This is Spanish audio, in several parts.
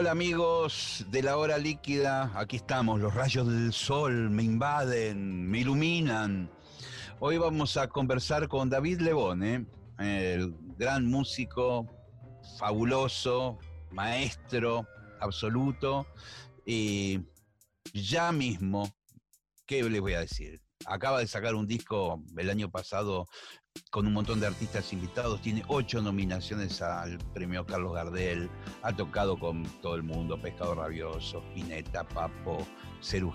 Hola amigos de la hora líquida, aquí estamos, los rayos del sol me invaden, me iluminan. Hoy vamos a conversar con David Lebón, ¿eh? el gran músico, fabuloso, maestro absoluto, y ya mismo, ¿qué les voy a decir? Acaba de sacar un disco el año pasado con un montón de artistas invitados, tiene ocho nominaciones al premio Carlos Gardel, ha tocado con todo el mundo, Pescado Rabioso, Pineta, Papo, Ceru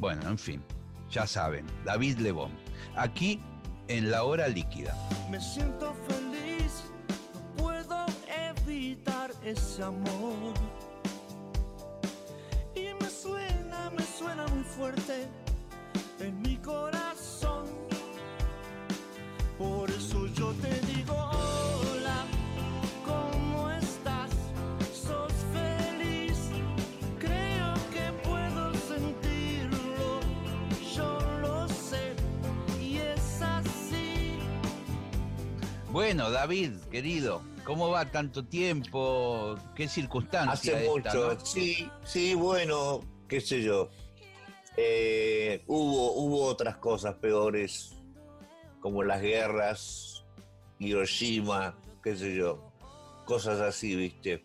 bueno, en fin, ya saben, David Lebón, aquí en La Hora Líquida. Me siento feliz, no puedo evitar ese amor. Y me suena, me suena muy fuerte en mi corazón. Bueno, David, querido, ¿cómo va tanto tiempo? ¿Qué circunstancia? Hace mucho, sí, sí, bueno, qué sé yo. Eh, hubo, hubo otras cosas peores, como las guerras, Hiroshima, qué sé yo, cosas así, ¿viste?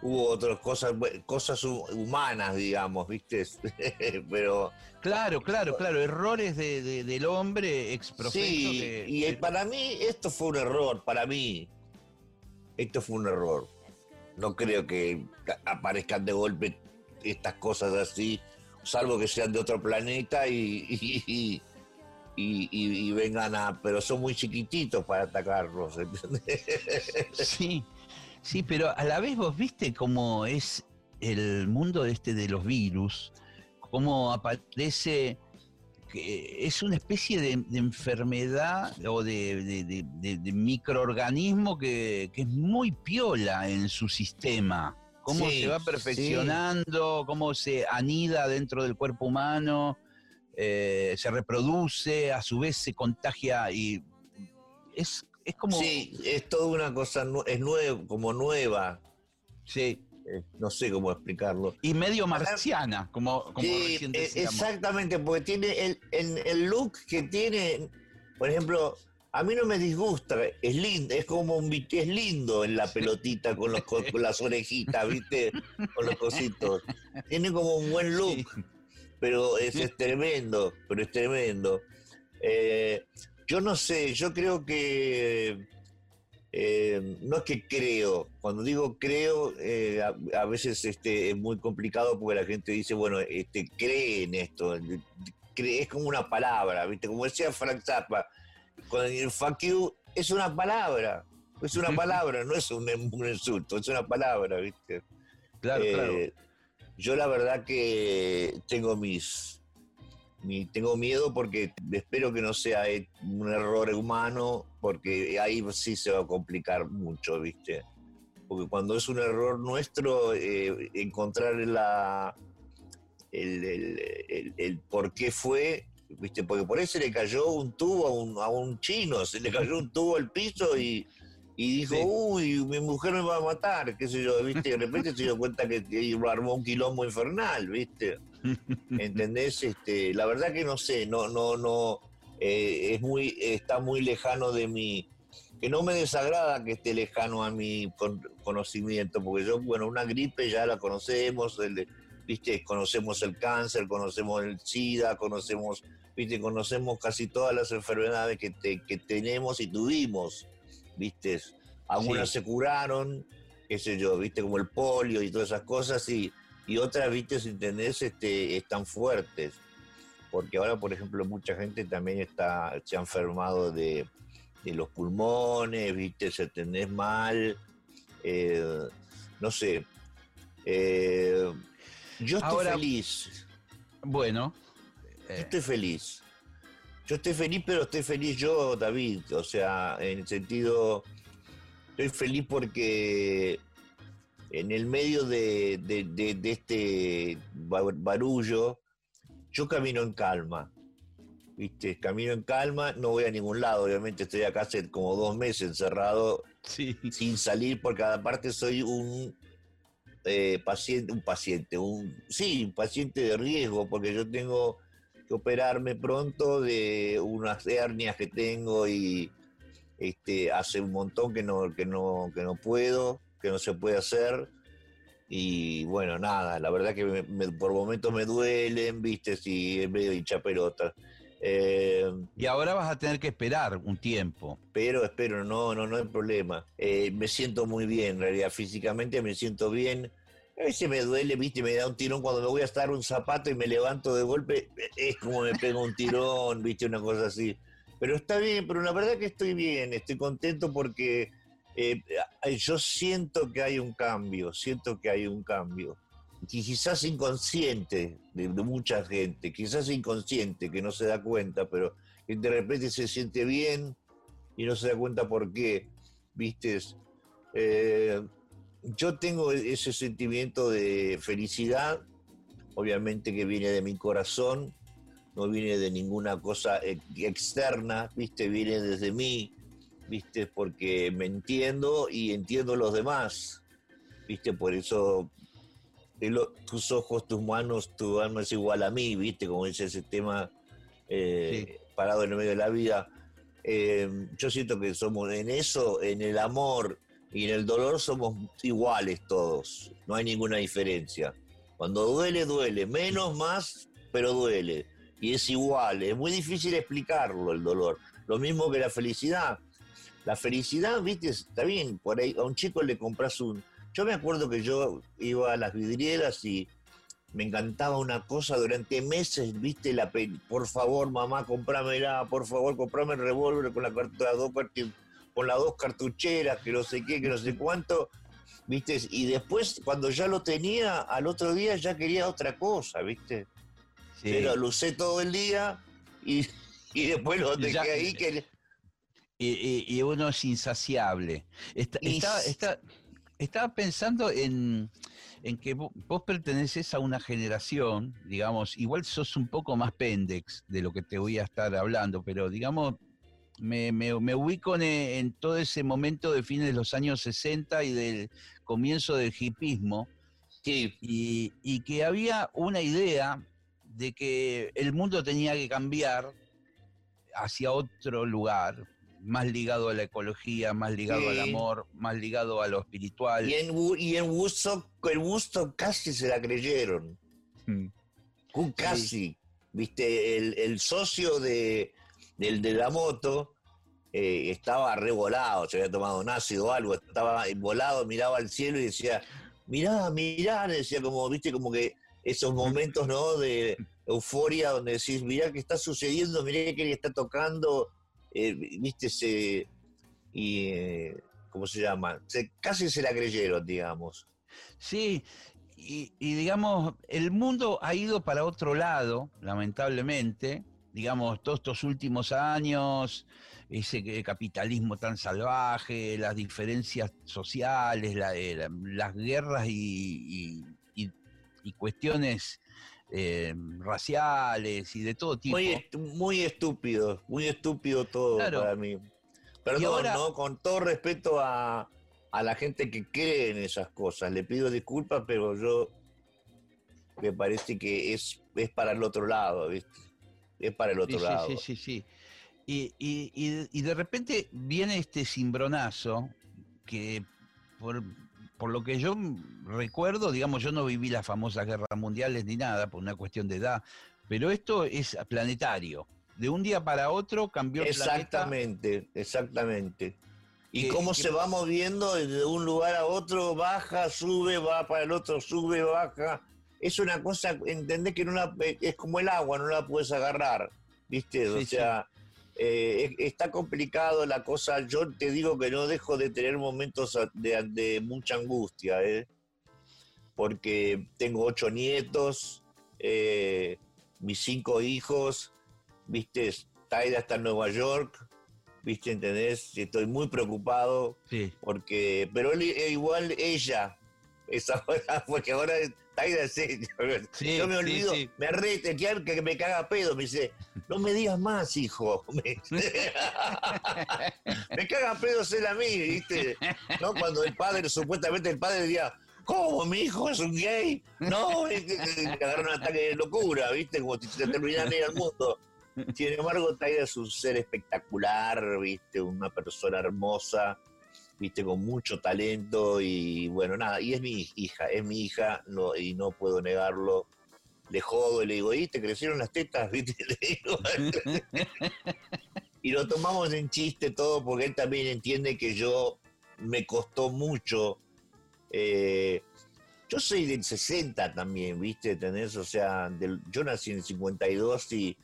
Hubo otras cosas, cosas humanas, digamos, ¿viste? Pero. Claro, claro, claro, errores de, del hombre exprofeso. Sí, y para mí esto fue un error, para mí. Esto fue un error. No creo que aparezcan de golpe estas cosas así salvo que sean de otro planeta y, y, vengan a... pero son muy chiquititos para atacarlos, ¿entendés? Sí, sí, pero a la vez vos viste cómo es el mundo este de los virus, cómo aparece que es una especie de, enfermedad o de, microorganismo que, que, es muy piola en su sistema. Cómo se va perfeccionando, cómo se anida dentro del cuerpo humano, eh, se reproduce, a su vez se contagia y es, es como... Sí, es toda una cosa, es nuevo, como nueva. Sí. Eh, no sé cómo explicarlo. Y medio marciana, como, como sí, eh, Exactamente, porque tiene el, el look que tiene, por ejemplo, a mí no me disgusta, es lindo, es como un es lindo en la pelotita con, los, con las orejitas, ¿viste? Con los cositos. Tiene como un buen look, pero es, tremendo, pero es tremendo. Eh, yo no sé, yo creo que eh, no es que creo, cuando digo creo, eh, a, veces este, es muy complicado porque la gente dice, bueno, este, cree en esto, es como una palabra, ¿viste? Como decía Frank Zappa, con el fuck you es una palabra, es una palabra, no es un, insulto, es una palabra, ¿viste? Claro, eh, claro. Yo la verdad que tengo mis, tengo miedo porque espero que no sea un error humano, porque ahí sí se va a complicar mucho, ¿viste? Porque cuando es un error nuestro, eh, encontrar la, el, el, el, por qué fue ¿viste? Porque por eso se le cayó un tubo a un, a un chino, se le cayó un tubo al piso y, dijo, uy, mi mujer me va a matar, qué sé yo, ¿viste? De repente se dio cuenta que, armó un quilombo infernal, ¿viste? ¿Entendés? Este, la verdad que no sé, no, no, no, eh, es muy, está muy lejano de mi, que no me desagrada que esté lejano a mi conocimiento, porque yo, bueno, una gripe ya la conocemos, el, viste, conocemos el cáncer, conocemos el SIDA, conocemos, viste, conocemos casi todas las enfermedades que, que tenemos y tuvimos, viste. Algunas se curaron, qué sé yo, viste, como el polio y todas esas cosas, y, y otras, viste, si entendés, este, están fuertes. porque ahora, por ejemplo, mucha gente también está, se ha enfermado de, de los pulmones, ¿viste? Se tenés mal, eh, no sé. Eh, yo estoy Ahora- feliz, Bueno, yo eh, estoy feliz. Yo estoy feliz, pero estoy feliz yo, David. O sea, en el sentido, estoy feliz porque en el medio de, de- de- de este ba- barullo, yo camino en calma. ¿Viste? Camino en calma, no voy a ningún lado. Obviamente estoy acá hace como dos meses encerrado sí. sin salir porque aparte soy un eh, paciente, un paciente, un sí, un paciente de riesgo porque yo tengo que operarme pronto de unas hernias que tengo y este hace un montón que no que no que no puedo, que no se puede hacer y bueno, nada, la verdad que me- me- por momentos me duelen, viste, si es medio hincha pelota. Eh, Y ahora vas a tener que esperar un tiempo. Espero, espero, no, no, no hay problema. Eh, me siento muy bien, en realidad, físicamente me siento bien. A veces me duele, viste, me da un tirón cuando me voy a estar un zapato y me levanto de golpe, es como me pega un tirón, viste, una cosa así. Pero está bien, pero la verdad que estoy bien, estoy contento porque eh, yo siento que hay un cambio, siento que hay un cambio. Quizás inconsciente de, de mucha gente, quizás inconsciente, que no se da cuenta, pero que de repente se siente bien y no se da cuenta por qué, ¿viste? Eh, yo tengo ese sentimiento de felicidad, obviamente que viene de mi corazón, no viene de ninguna cosa ex- externa, ¿viste? Viene desde mí, ¿viste? Porque me entiendo y entiendo a los demás, ¿viste? Por eso tus ojos, tus manos, tu alma es igual a mí, ¿viste? Como dice ese tema eh, parado en el medio de la vida. Eh, yo siento que somos en eso, en el amor y en el dolor somos iguales todos, no hay ninguna diferencia. Cuando duele, duele, menos, más, pero duele. Y es igual, es muy difícil explicarlo el dolor. Lo mismo que la felicidad. La felicidad, viste, está bien, por ahí a un chico le compras un... Yo me acuerdo que yo iba a las vidrieras y me encantaba una cosa durante meses, viste, la pe- por favor, mamá, comprámela, por favor, comprame el revólver con, la, dos, con las dos cartucheras, que no sé qué, que no sé cuánto, viste, y después, cuando ya lo tenía, al otro día ya quería otra cosa, viste, Sí. pero lo usé todo el día y, y después lo dejé ahí, que Y, uno es insaciable. Está- estaba, s- está- estaba pensando en, en que vo- vos perteneces a una generación, digamos, igual sos un poco más pendex de lo que te voy a estar hablando, pero digamos, me, me- me ubico en, en todo ese momento de fines de los años 60 y del comienzo del hipismo, sí, y, y que había una idea de que el mundo tenía que cambiar hacia otro lugar, más ligado a la ecología, más ligado al amor, más ligado a lo espiritual. y en, y en Woodstock, el Woodstock casi se la creyeron. Mm. Cu- Casi, viste, el, el socio de, del de la moto eh, estaba revolado, se había tomado un ácido o algo, estaba volado, miraba al cielo y decía, mirá, mirá, decía como, viste, como que esos momentos, ¿no? De euforia donde decís, mirá qué está sucediendo, mirá qué le está tocando, eh, viste, se, y, eh, ¿cómo se llama? Se, casi se la creyeron, digamos. Sí, y, digamos, el mundo ha ido para otro lado, lamentablemente. Digamos, todos estos últimos años, ese capitalismo tan salvaje, las diferencias sociales, eh, la- las guerras y- y cuestiones eh, raciales y de todo tipo. Muy, est- muy estúpido, muy estúpido todo Claro. para mí. Perdón, ahora- ¿no? Con todo respeto a, a la gente que cree en esas cosas. Le pido disculpas, pero yo me parece que es, es para el otro lado, ¿viste? Es para el otro Sí, lado. sí, sí, sí, y- y- y de repente viene este cimbronazo que por, por lo que yo recuerdo, digamos, yo no viví las famosas guerras mundiales ni nada por una cuestión de edad, pero esto es planetario. De un día para otro cambió el planeta. Exactamente, exactamente. Y Que- cómo que- se va moviendo de un lugar a otro, baja, sube, va para el otro, sube, baja. es una cosa, entendés que no la, es como el agua, no la puedes agarrar, ¿viste? o Sí, sea, eh, es- está complicado la cosa. Yo te digo que no dejo de tener momentos de, de mucha angustia, ¿eh? Porque tengo ocho nietos, eh, mis cinco hijos, ¿viste? Taida está en Nueva York, ¿viste? ¿Entendés? Estoy muy preocupado Sí. porque, pero él, eh, igual ella, es ahora, porque ahora Ella. Sí, Yo me olvido, sí. me arrete, que, que me caga pedo, me dice, no me digas más, hijo. Me, me caga pedo ser a mí, ¿viste? ¿No? Cuando el padre, supuestamente el padre decía, ¿cómo mi hijo es un gay? No, agarra un ataque de locura, ¿viste? Como si se terminara el mundo. Sin embargo, Taida es un ser espectacular, ¿viste? Una persona hermosa, ¿viste? Con mucho talento y bueno, nada, y es mi hija, es mi hija no, y no puedo negarlo. Le jodo y le digo, ¿y te crecieron las tetas? ¿Viste? Le digo. y lo tomamos en chiste todo porque él también entiende que yo me costó mucho. eh, yo soy del 60 también, ¿viste? ¿Tenés? O sea, del- yo nací en el 52 y,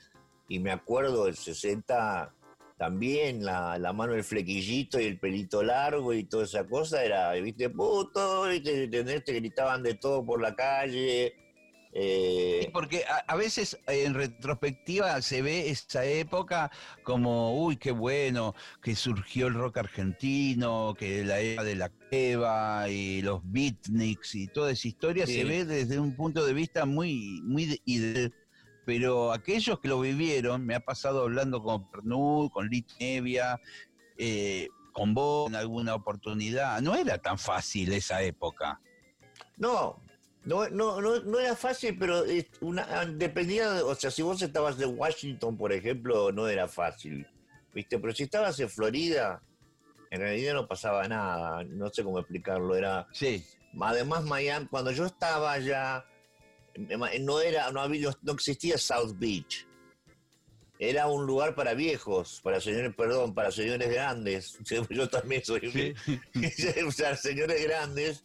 y me acuerdo del 60 también, la, la mano del flequillito y el pelito largo y toda esa cosa era, ¿viste? Puto, ¿viste? Te gritaban de todo por la calle. eh, Sí, porque a, a veces en retrospectiva se ve esa época como, uy, qué bueno, que surgió el rock argentino, que la era de la Cueva y los beatniks y toda esa historia Sí. se ve desde un punto de vista muy, muy ideal. Pero aquellos que lo vivieron, me ha pasado hablando con Pernud, con Lit Nevia, eh, con vos en alguna oportunidad, no era tan fácil esa época. No, no, no, no, no era fácil, pero una, dependía, de- o sea, si vos estabas en Washington, por ejemplo, no era fácil, ¿viste? Pero si estabas en Florida, en realidad no pasaba nada, no sé cómo explicarlo, era... Sí, Además, Miami, cuando yo estaba allá, no era, no había, no existía South Beach. Era un lugar para viejos, para señores, perdón, para señores grandes. Yo también soy sí. o sea, señores grandes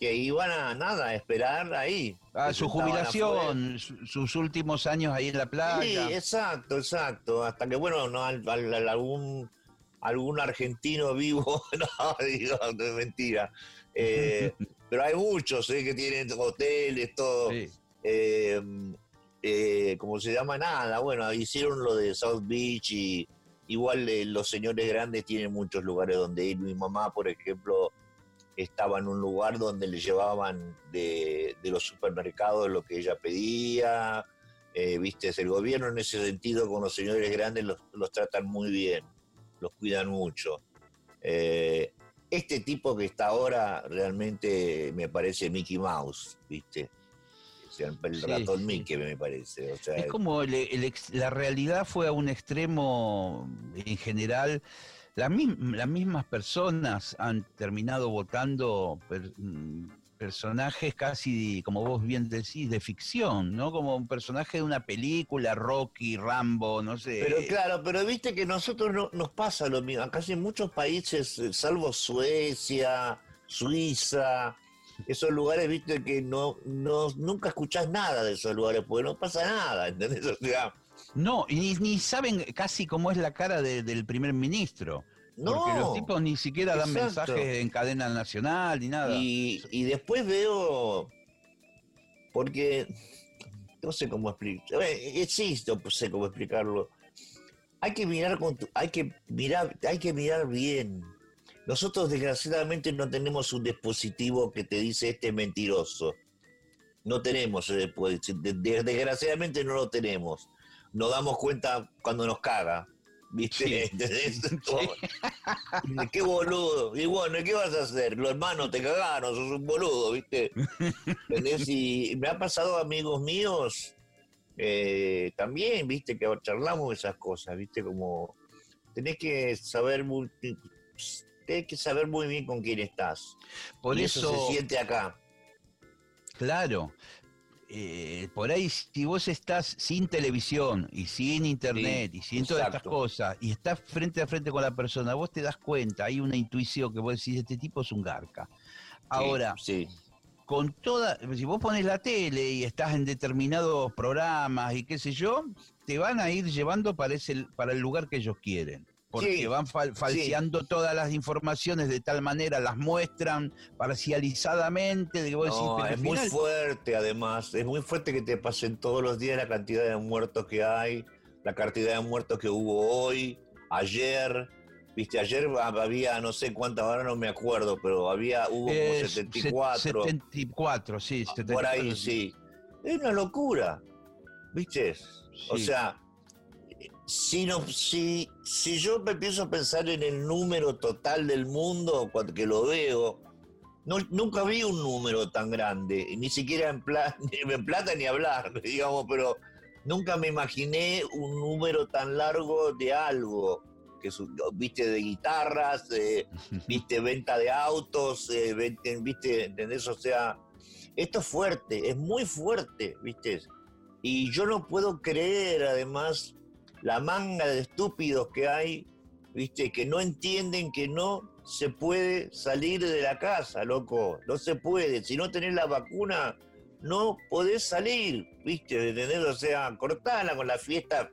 que iban a nada, a esperar ahí. A Que su jubilación, su- sus últimos años ahí en la afuera. Sí, playa. exacto, exacto. Hasta que, bueno, no, al- al- al- algún, algún argentino vivo, no, digo, no es mentira. Eh, pero hay muchos eh, que tienen hoteles, todo. Sí. Eh, eh, ¿cómo se llama? Nada, bueno, hicieron lo de South Beach y igual eh, los señores grandes tienen muchos lugares donde ir. Mi mamá, por ejemplo, estaba en un lugar donde le llevaban de, los supermercados lo que ella pedía. Eh, Viste, el gobierno en ese sentido con los señores grandes los, los tratan muy bien, los cuidan mucho. Eh, este tipo que está ahora realmente me parece Mickey Mouse, ¿viste? El ratón sí. Mickey me parece. O sea, Es como el- el ex- la realidad fue a un extremo en general. La las mismas personas han terminado votando per- personajes casi, como vos bien decís, de ficción, ¿no? Como un personaje de una película, Rocky, Rambo, no sé. Pero claro, pero viste que nosotros no, nos pasa lo mismo. Acá en muchos países, eh, salvo Suecia, Suiza, esos lugares, viste que no, no nunca escuchás nada de esos lugares, porque no pasa nada, ¿entendés? O sea, No, y ni, ni saben casi cómo es la cara de- del primer ministro. Porque los no. tipos ni siquiera dan Exacto. mensajes en cadena nacional ni nada. Y, y después veo, porque no sé cómo explicar, existo, no sé cómo explicarlo. Hay que mirar con tu- hay que mirar, hay que mirar bien. Nosotros desgraciadamente no tenemos un dispositivo que te dice este es mentiroso. No tenemos, desgraciadamente no lo tenemos. Nos damos cuenta cuando nos caga. ¿Viste? Sí. Qué boludo. Y bueno, ¿y ¿qué vas a hacer? Los hermanos te cagaron, sos un boludo, ¿viste? ¿Entendés? Y me ha pasado amigos míos eh, también, ¿viste? Que charlamos esas cosas, ¿viste? Como tenés que saber muy, tenés que saber muy bien con quién estás. Por y eso, eso se siente acá. claro, eh, por ahí si vos estás sin televisión y sin internet y sin todas estas cosas y estás frente a frente con la persona, vos te das cuenta, hay una intuición que vos decís, este tipo es un garca. Ahora, Sí, con toda, si vos pones la tele y estás en determinados programas y qué sé yo, te van a ir llevando para, ese, para el lugar que ellos quieren. Porque Sí, van fal- falseando todas las informaciones de tal manera, las muestran parcializadamente. de vos No, es muy fuerte además, es muy fuerte que te pasen todos los días la cantidad de muertos que hay, la cantidad de muertos que hubo hoy, ayer, viste, ayer había no sé cuántas, ahora no me acuerdo, pero había, hubo como Eh, 74, set- 74, sí. por 74, ahí sí. Es una locura, viste, o sea, si, no, si, si yo me empiezo a pensar en el número total del mundo, cuando que lo veo, no, nunca vi un número tan grande, ni siquiera en, pla- en plata ni hablar, digamos, pero nunca me imaginé un número tan largo de algo, que su- viste, de guitarras, de, viste, venta de autos, eh, viste, ¿entendés? O sea, esto es fuerte, es muy fuerte, viste. Y yo no puedo creer, además, la manga de estúpidos que hay, viste, que no entienden que no se puede salir de la casa, loco. No se puede. Si no tenés la vacuna, no podés salir, viste, ¿entendés? O sea, cortala con la fiesta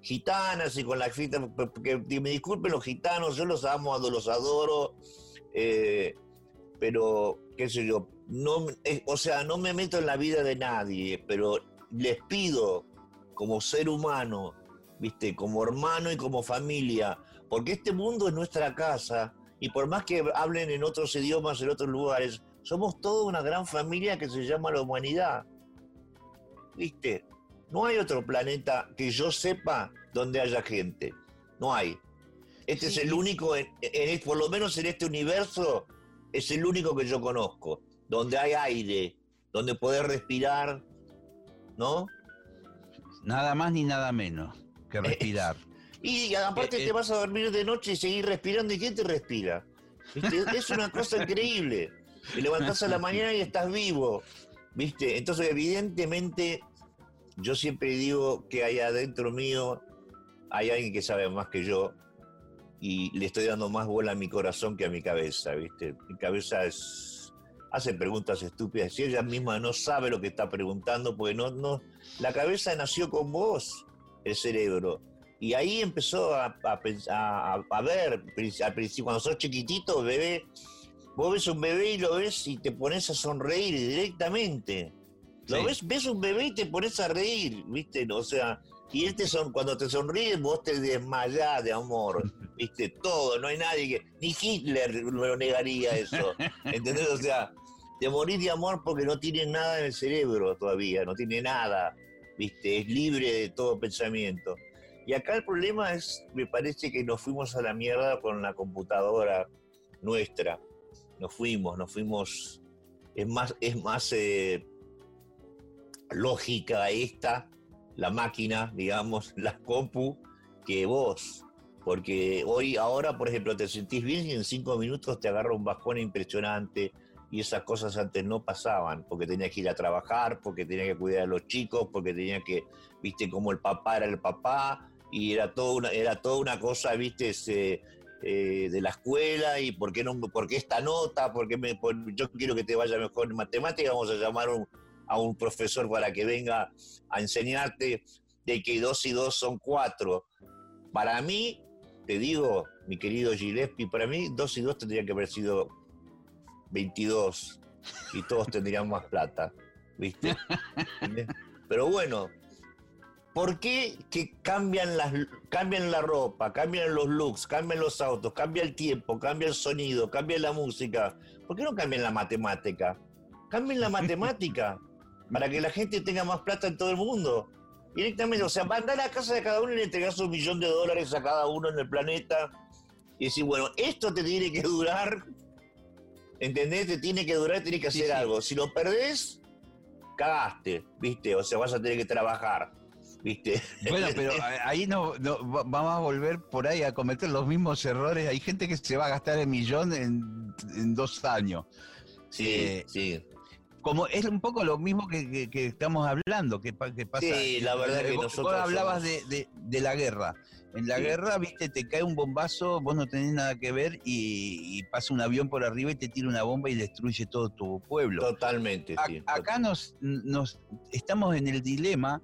gitanas y con la fiesta, que me disculpen los gitanos, yo los amo, los adoro, eh, pero qué sé yo, eh, o sea, no me meto en la vida de nadie, pero les pido como ser humano, viste, como hermano y como familia, porque este mundo es nuestra casa y por más que hablen en otros idiomas, en otros lugares, somos toda una gran familia que se llama la humanidad. ¿Viste? No hay otro planeta que yo sepa donde haya gente. No hay. Este Sí, es el único, en- en- por lo menos en este universo, es el único que yo conozco, donde hay aire, donde poder respirar, ¿no? Nada más ni nada menos que respirar. Y aparte Eh, eh. te vas a dormir de noche y seguir respirando. ¿Y quién te respira? ¿Viste? Es una cosa increíble. Te levantás a la mañana y estás vivo. ¿Viste? Entonces, evidentemente, yo siempre digo que ahí adentro mío hay alguien que sabe más que yo y le estoy dando más bola a mi corazón que a mi cabeza, ¿viste? Mi cabeza es, hace preguntas estúpidas y ella misma no sabe lo que está preguntando porque no, no, la cabeza nació con vos, el cerebro. Y ahí empezó a, a, a- a- ver, al principio, cuando sos chiquitito, bebé, vos ves un bebé y lo ves y te pones a sonreír directamente. Lo Sí. ves, ves un bebé y te pones a reír, ¿viste? O sea, y él te son, cuando te sonríe, vos te desmayás de amor, ¿viste? Todo, no hay nadie que. Ni Hitler lo negaría eso. ¿Entendés? O sea, te morís de amor porque no tiene nada en el cerebro todavía, no tiene nada, ¿viste? Es libre de todo pensamiento. Y acá el problema es, me parece que nos fuimos a la mierda con la computadora nuestra. Nos fuimos, nos fuimos. Es más, es más eh, lógica esta, la máquina, digamos, la compu, que vos. Porque hoy, ahora, por ejemplo, te sentís bien y en cinco minutos te agarra un bajón impresionante y esas cosas antes no pasaban, porque tenías que ir a trabajar, porque tenías que cuidar a los chicos, porque tenías que, viste, como el papá era el papá, y era toda una, era una cosa, viste, ese, eh, de la escuela, y por qué, no, por esta nota, por qué me, yo quiero que te vaya mejor en matemáticas, vamos a llamar a un profesor para que venga a enseñarte de que dos y dos son cuatro. Para mí, te digo, mi querido Gillespie, para mí dos y dos tendrían que haber sido 22 y todos tendrían más plata, ¿viste? Pero bueno, ¿por qué que cambian, las, cambian la ropa, cambian los looks, cambian los autos, cambia el tiempo, cambia el sonido, cambia la música? ¿Por qué no cambian la matemática? Cambien la matemática para que la gente tenga más plata en todo el mundo. Directamente, o sea, mandar a la casa de cada uno y le entregás un millón de dólares a cada uno en el planeta y decir, bueno, esto te tiene que durar, ¿entendés? Te tiene que durar, tiene que hacer sí. algo. Si lo perdés, cagaste, ¿viste? O sea, vas a tener que trabajar, ¿viste? Bueno, pero ahí no, no- va- vamos a volver por ahí a cometer los mismos errores. Hay gente que se va a gastar el millón en, en dos años. Sí, Eh, sí. Como es un poco lo mismo que, que- que estamos hablando, que, pa- que pasa. Sí, la verdad que Vos- nosotros Vos hablabas somos- de, de- de la guerra. En la Sí. guerra, viste, te cae un bombazo, vos no tenés nada que ver y, y pasa un avión por arriba y te tira una bomba y destruye todo tu pueblo. Totalmente, A- sí. acá nos, nos estamos en el dilema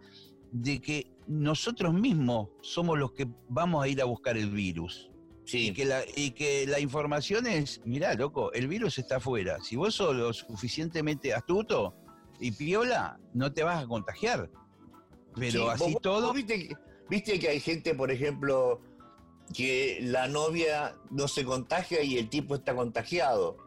de que nosotros mismos somos los que vamos a ir a buscar el virus. Sí, Y, que la, y que la información es, mirá, loco, el virus está afuera. Si vos sos lo suficientemente astuto y piola, no te vas a contagiar. Pero Sí, así vos- todo, vos viste, que- viste que hay gente, por ejemplo, que la novia no se contagia y el tipo está contagiado.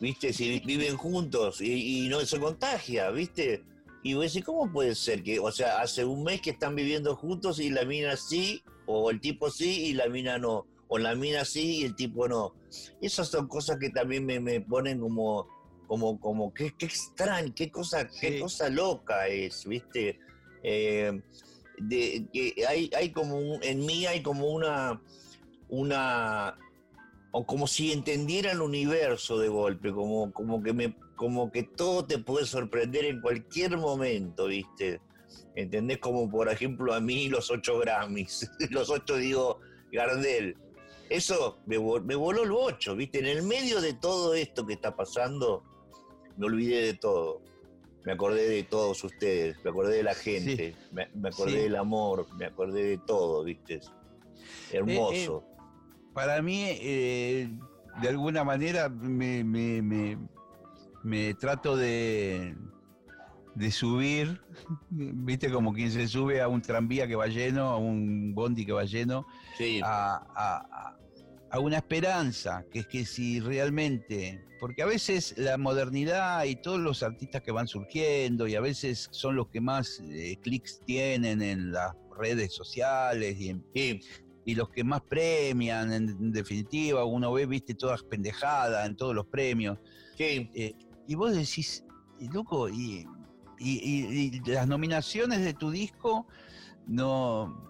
¿Viste? Si viven juntos y, y no se contagia, ¿viste? Y vos decís, ¿cómo puede ser que, o sea, hace un mes que están viviendo juntos y la mina sí, o el tipo sí y la mina no, o la mina sí y el tipo no? Esas son cosas que también me, me ponen como, como, como, qué, qué extraño, qué cosa, qué cosa loca es, ¿viste? Eh, de, que hay, hay como un- en mí hay como una, una, o como si entendiera el universo de golpe, como, como que me, como que todo te puede sorprender en cualquier momento, ¿viste? ¿Entendés? Como por ejemplo a mí los ocho Grammys, los ocho digo Gardel. Eso me, vol- me voló el bocho, ¿viste? En el medio de todo esto que está pasando, me olvidé de todo. Me acordé de todos ustedes, me acordé de la gente, me, me acordé Sí. del amor, me acordé de todo, ¿viste? Hermoso. para mí, eh, de alguna manera, me- me- me trato de, de subir, viste, como quien se sube a un tranvía que va lleno, a un bondi que va lleno, sí, a, a- a- una esperanza, que es que si realmente, porque a veces la modernidad y todos los artistas que van surgiendo y a veces son los que más eh, clics tienen en las redes sociales y, en- sí, y los que más premian, en, en definitiva, uno ve, viste, todas pendejadas en todos los premios, sí, eh, y vos decís, y, loco, y, y- las nominaciones de tu disco no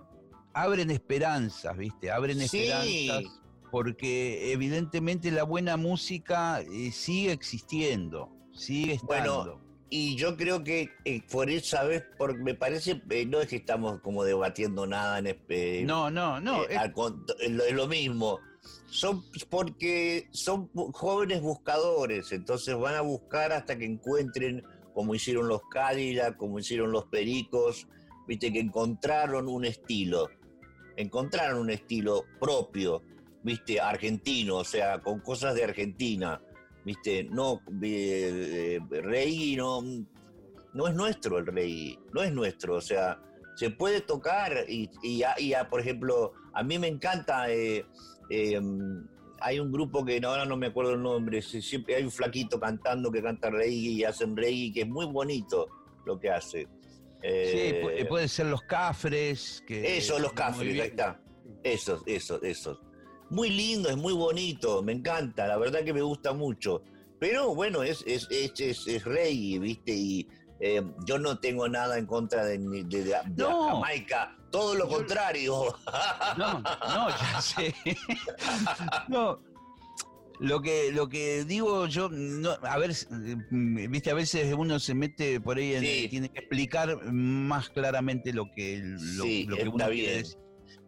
abren esperanzas, ¿viste? Abren Sí. esperanzas porque evidentemente la buena música eh, sigue existiendo, sigue Bueno, estando. Y yo creo que eh, por esa vez, porque me parece, eh, no es que estamos como debatiendo nada en espe- no, no, no. eh, es- al cont- es lo, mismo. Son porque son jóvenes buscadores, entonces van a buscar hasta que encuentren, como hicieron los Cadillac, como hicieron los Pericos, viste que encontraron un estilo, encontraron un estilo propio, viste, argentino, o sea, con cosas de Argentina, viste, no eh, eh, no, no es nuestro el reggae, no es nuestro, o sea, se puede tocar y, y, a- y a, por ejemplo, a mí me encanta, eh, eh, hay un grupo que ahora no me acuerdo el nombre, si- siempre hay un flaquito cantando que canta reggae y hacen reggae, que es muy bonito lo que hace. sí, Eh, pu- puede ser los cafres. Que eso, los cafres, ahí está. Esos, esos, esos. Muy lindo, es muy bonito, me encanta, la verdad que me gusta mucho. Pero bueno, es, es, es, es, es reggae, ¿viste? Y eh, yo no tengo nada en contra de, de, de- de No. Jamaica, todo lo Yo- contrario. No, no, ya sé. No. Lo que, lo que digo yo, no, a ver, mm, viste, a veces uno se mete por ahí, en- Sí. tiene que explicar más claramente lo que, lo, Sí, lo que uno quiere bien. decir.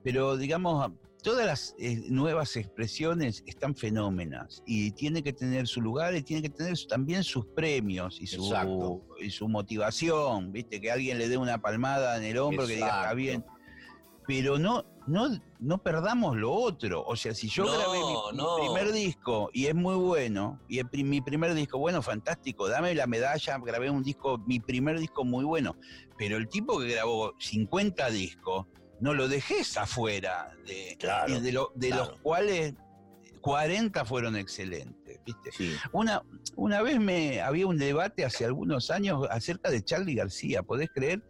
Pero digamos, todas las eh, nuevas expresiones están fenómenas y tiene que tener su lugar y tiene que tener también sus premios y su, Exacto. y su motivación, viste, que alguien le dé una palmada en el hombro que diga está Exacto. bien pero no, no, no perdamos lo otro. O sea, si yo No, grabé mi, primer disco y es muy bueno, y el pri- mi primer disco, bueno, fantástico, dame la medalla, grabé un disco, mi primer disco muy bueno, pero el tipo que grabó 50 discos, no lo dejes afuera, de, Claro, y de, lo- de claro. los cuales 40 fueron excelentes, ¿viste? Sí. Una, una vez me había un debate hace algunos años acerca de Charlie García, ¿podés creer?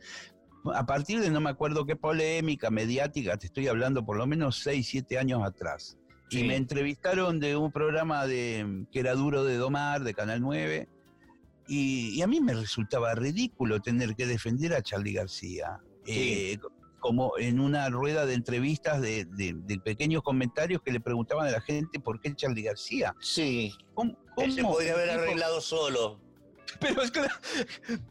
A partir de no me acuerdo qué polémica mediática, te estoy hablando por lo menos 6, 7 años atrás. Y me entrevistaron de un programa de, que era duro de domar, de Canal 9, y, y a mí me resultaba ridículo tener que defender a Charlie García. Sí. Eh, como en una rueda de entrevistas de, de- de pequeños comentarios que le preguntaban a la gente por qué Charlie García. Sí, ¿Cómo, se podría haber arreglado solo. Pero es que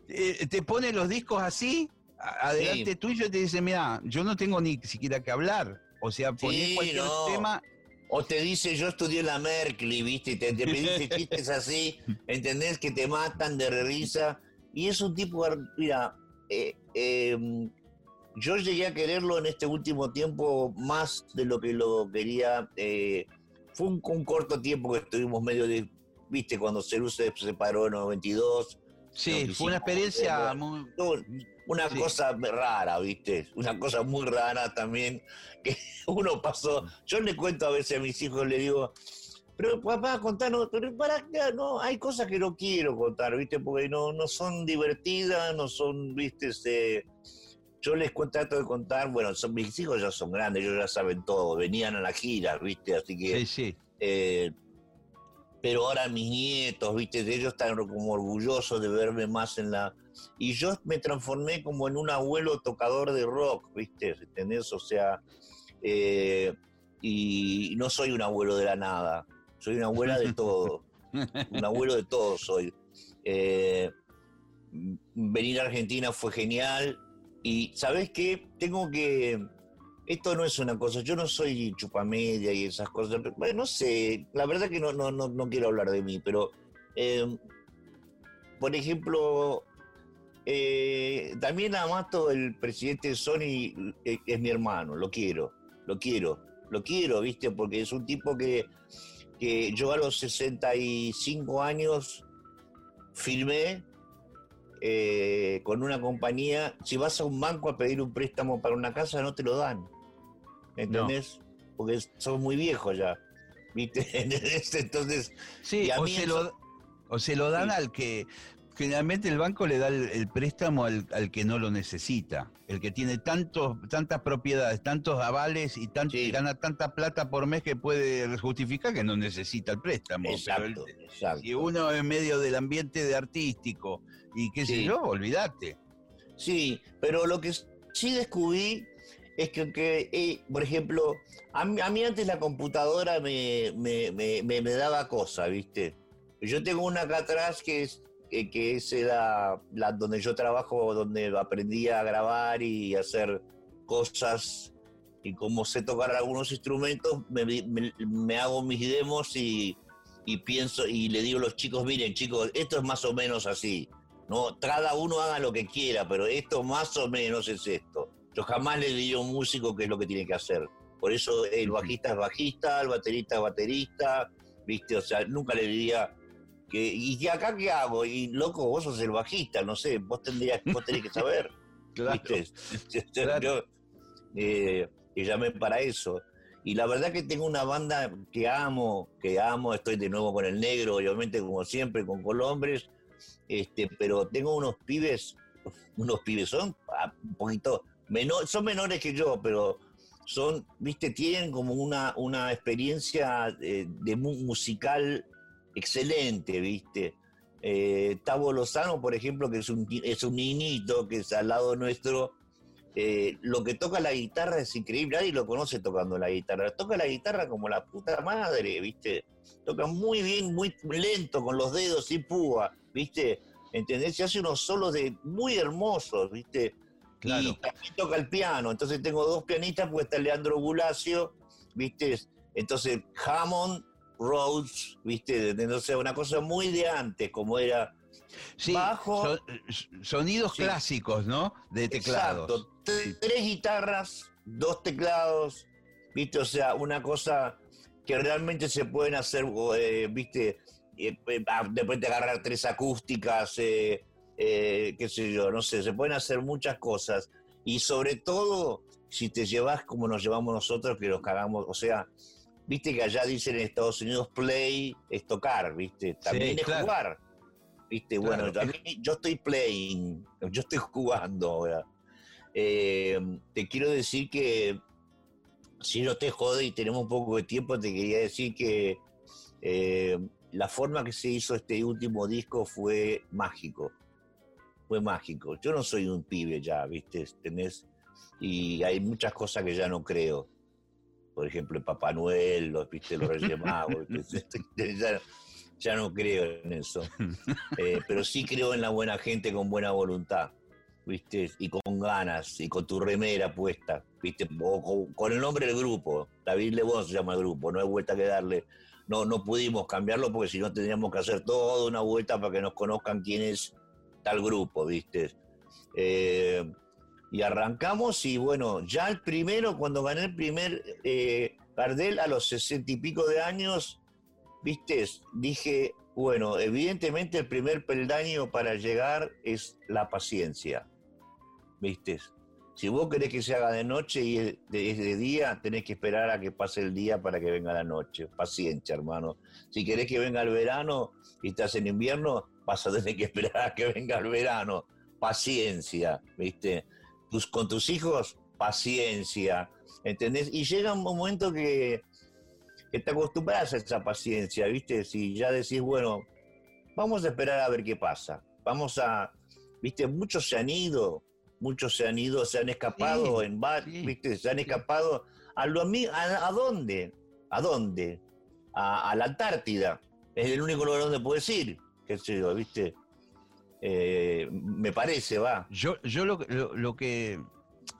eh, te pone los discos así, adelante Sí. tuyo y te dice, mira, yo no tengo ni siquiera que hablar. O sea, ponés Sí, cualquier no. tema. O te dice, yo estudié la Merkel, ¿viste? Te, te dice chistes así, ¿entendés? Que te matan de risa. Y es un tipo, mira, eh, eh, yo llegué a quererlo en este último tiempo más de lo que lo quería. eh, fue un, un corto tiempo que estuvimos medio de, ¿viste? Cuando Cerú se separó en 92. Sí, fue una experiencia muy... Una Sí. cosa rara, ¿viste? Una cosa muy rara también que uno pasó. Yo le cuento a veces a mis hijos, le digo, pero papá, contanos, pero para no, hay cosas que no quiero contar, ¿viste? Porque no, no son divertidas, no son, ¿viste? Este, yo les cuento, trato de contar, bueno, son, mis hijos ya son grandes, ellos ya saben todo, venían a la gira, ¿viste? Así que... Sí, sí. Eh, pero ahora mis nietos, viste, ellos están como orgullosos de verme más en la... Y yo me transformé como en un abuelo tocador de rock, viste, ¿entendés? O sea, eh, y no soy un abuelo de la nada, soy una abuela de todo, un abuelo de todo soy. Eh, venir a Argentina fue genial y, ¿sabes qué? Tengo que esto no es una cosa, yo no soy chupamedia y esas cosas, bueno, no sé, la verdad que no, no, no, no quiero hablar de mí, pero, eh, por ejemplo, eh, también Amato, el presidente de Sony, eh, es mi hermano, lo quiero, lo quiero, lo quiero, ¿viste? Porque es un tipo que, que yo a los 65 años firmé eh, con una compañía, si vas a un banco a pedir un préstamo para una casa, no te lo dan. ¿Entendés? Porque sos muy viejo ya. ¿Viste? Entonces, Sí, o se, eso- lo, o se lo dan Sí. al que... Generalmente el banco le da el, el préstamo al, al que no lo necesita, el que tiene tantos, tantas propiedades, tantos avales y tanto, Sí. gana tanta plata por mes que puede justificar que no necesita el préstamo. Pero exacto, el- exacto. si uno en medio del ambiente de artístico y qué sé Sí. yo, olvídate. Sí, pero lo que sí descubrí es que, que, eh, por ejemplo, a mí, a mí antes la computadora me, me, me, me- me daba cosa, ¿viste? Yo tengo una acá atrás que es, que, que es la, la donde yo trabajo, donde aprendí a grabar y hacer cosas. Y como sé tocar algunos instrumentos, me, me- me hago mis demos y, y pienso y le digo a los chicos, miren chicos, esto es más o menos así. No, cada uno haga lo que quiera, pero esto más o menos es esto. Yo jamás le diría a un músico qué es lo que tiene que hacer. Por eso el bajista es bajista, el baterista es baterista, ¿viste? O sea, nunca le diría ¿y acá qué hago? Y loco, vos sos el bajista, no sé, vos tendrías, vos tenés que saber, ¿viste? Claro. Yo eh, llamé para eso. Y la verdad que tengo una banda que amo, que amo, estoy de nuevo con el negro, obviamente como siempre, con Colombres, este, pero tengo unos pibes, unos pibes, son ah, un poquito menor, son menores que yo, pero son, viste, tienen como una, una experiencia eh, de mu- musical excelente, viste. Eh, Tavo Lozano, por ejemplo, que es un, es un niñito que es al lado nuestro, eh, lo que toca la guitarra es increíble, nadie lo conoce tocando la guitarra, toca la guitarra como la puta madre, ¿viste? Toca muy bien, muy lento, con los dedos y púa, ¿viste? ¿Entendés? Y hace unos solos de muy hermosos, ¿viste? Claro. Y también toca el piano, entonces tengo dos pianistas, porque está Leandro Bulacio, ¿viste? Entonces Hammond, Rhodes, ¿viste? Entonces una cosa muy de antes, como era Sí, bajo. son- sonidos Sí. clásicos, ¿no? De teclados. Exacto. Tre- Tres guitarras, dos teclados, ¿viste? O sea, una cosa que realmente se pueden hacer, eh, ¿viste? Eh, eh, ah, después de agarrar tres acústicas, qué sé yo, no sé, se pueden hacer muchas cosas. Y sobre todo, si te llevas como nos llevamos nosotros, que nos cagamos, o sea, viste que allá dicen en Estados Unidos play es tocar, ¿viste? También es claro. jugar. ¿Viste? Claro. Bueno, a mí- yo estoy playing, yo estoy jugando ahora. Eh, te quiero decir que, si no te jode y tenemos un poco de tiempo, te quería decir que eh, la forma que se hizo este último disco fue mágico. Fue mágico. Yo no soy un pibe ya, ¿viste? Tenés, y hay muchas cosas que ya no creo. Por ejemplo, el Papá Noel, los, ¿viste? los Reyes Magos. ¿viste? Ya- ya no creo en eso. Eh, pero sí creo en la buena gente con buena voluntad, ¿viste? Y con ganas, y con tu remera puesta, ¿viste? O con, el nombre del grupo. David Lebón se llama el grupo, no hay vuelta que darle. No, no pudimos cambiarlo porque si no tendríamos que hacer toda una vuelta para que nos conozcan quién es tal grupo, ¿viste? Eh, y arrancamos y bueno, ya el primero, cuando gané el primer eh, a los sesenta y pico de años, viste, dije, bueno, evidentemente el primer peldaño para llegar es la paciencia, viste. Si vos querés que se haga de noche y es de, día, tenés que esperar a que pase el día para que venga la noche. Paciencia, hermano. Si querés que venga el verano y estás en invierno, vas a tener que esperar a que venga el verano. Paciencia, ¿viste? Con tus hijos, paciencia, ¿entendés? Y llega un momento que, te acostumbras a esa paciencia, ¿viste? Si ya decís, bueno, vamos a esperar a ver qué pasa. Vamos a, ¿viste? Muchos se han ido, muchos se han ido, se han escapado en bar, ¿viste? Se han escapado a, lo, a, a dónde? ¿A dónde? A, la Antártida. Es el único lugar donde puedes ir, qué sé yo, ¿viste? Eh, me parece, va. Yo, yo lo, que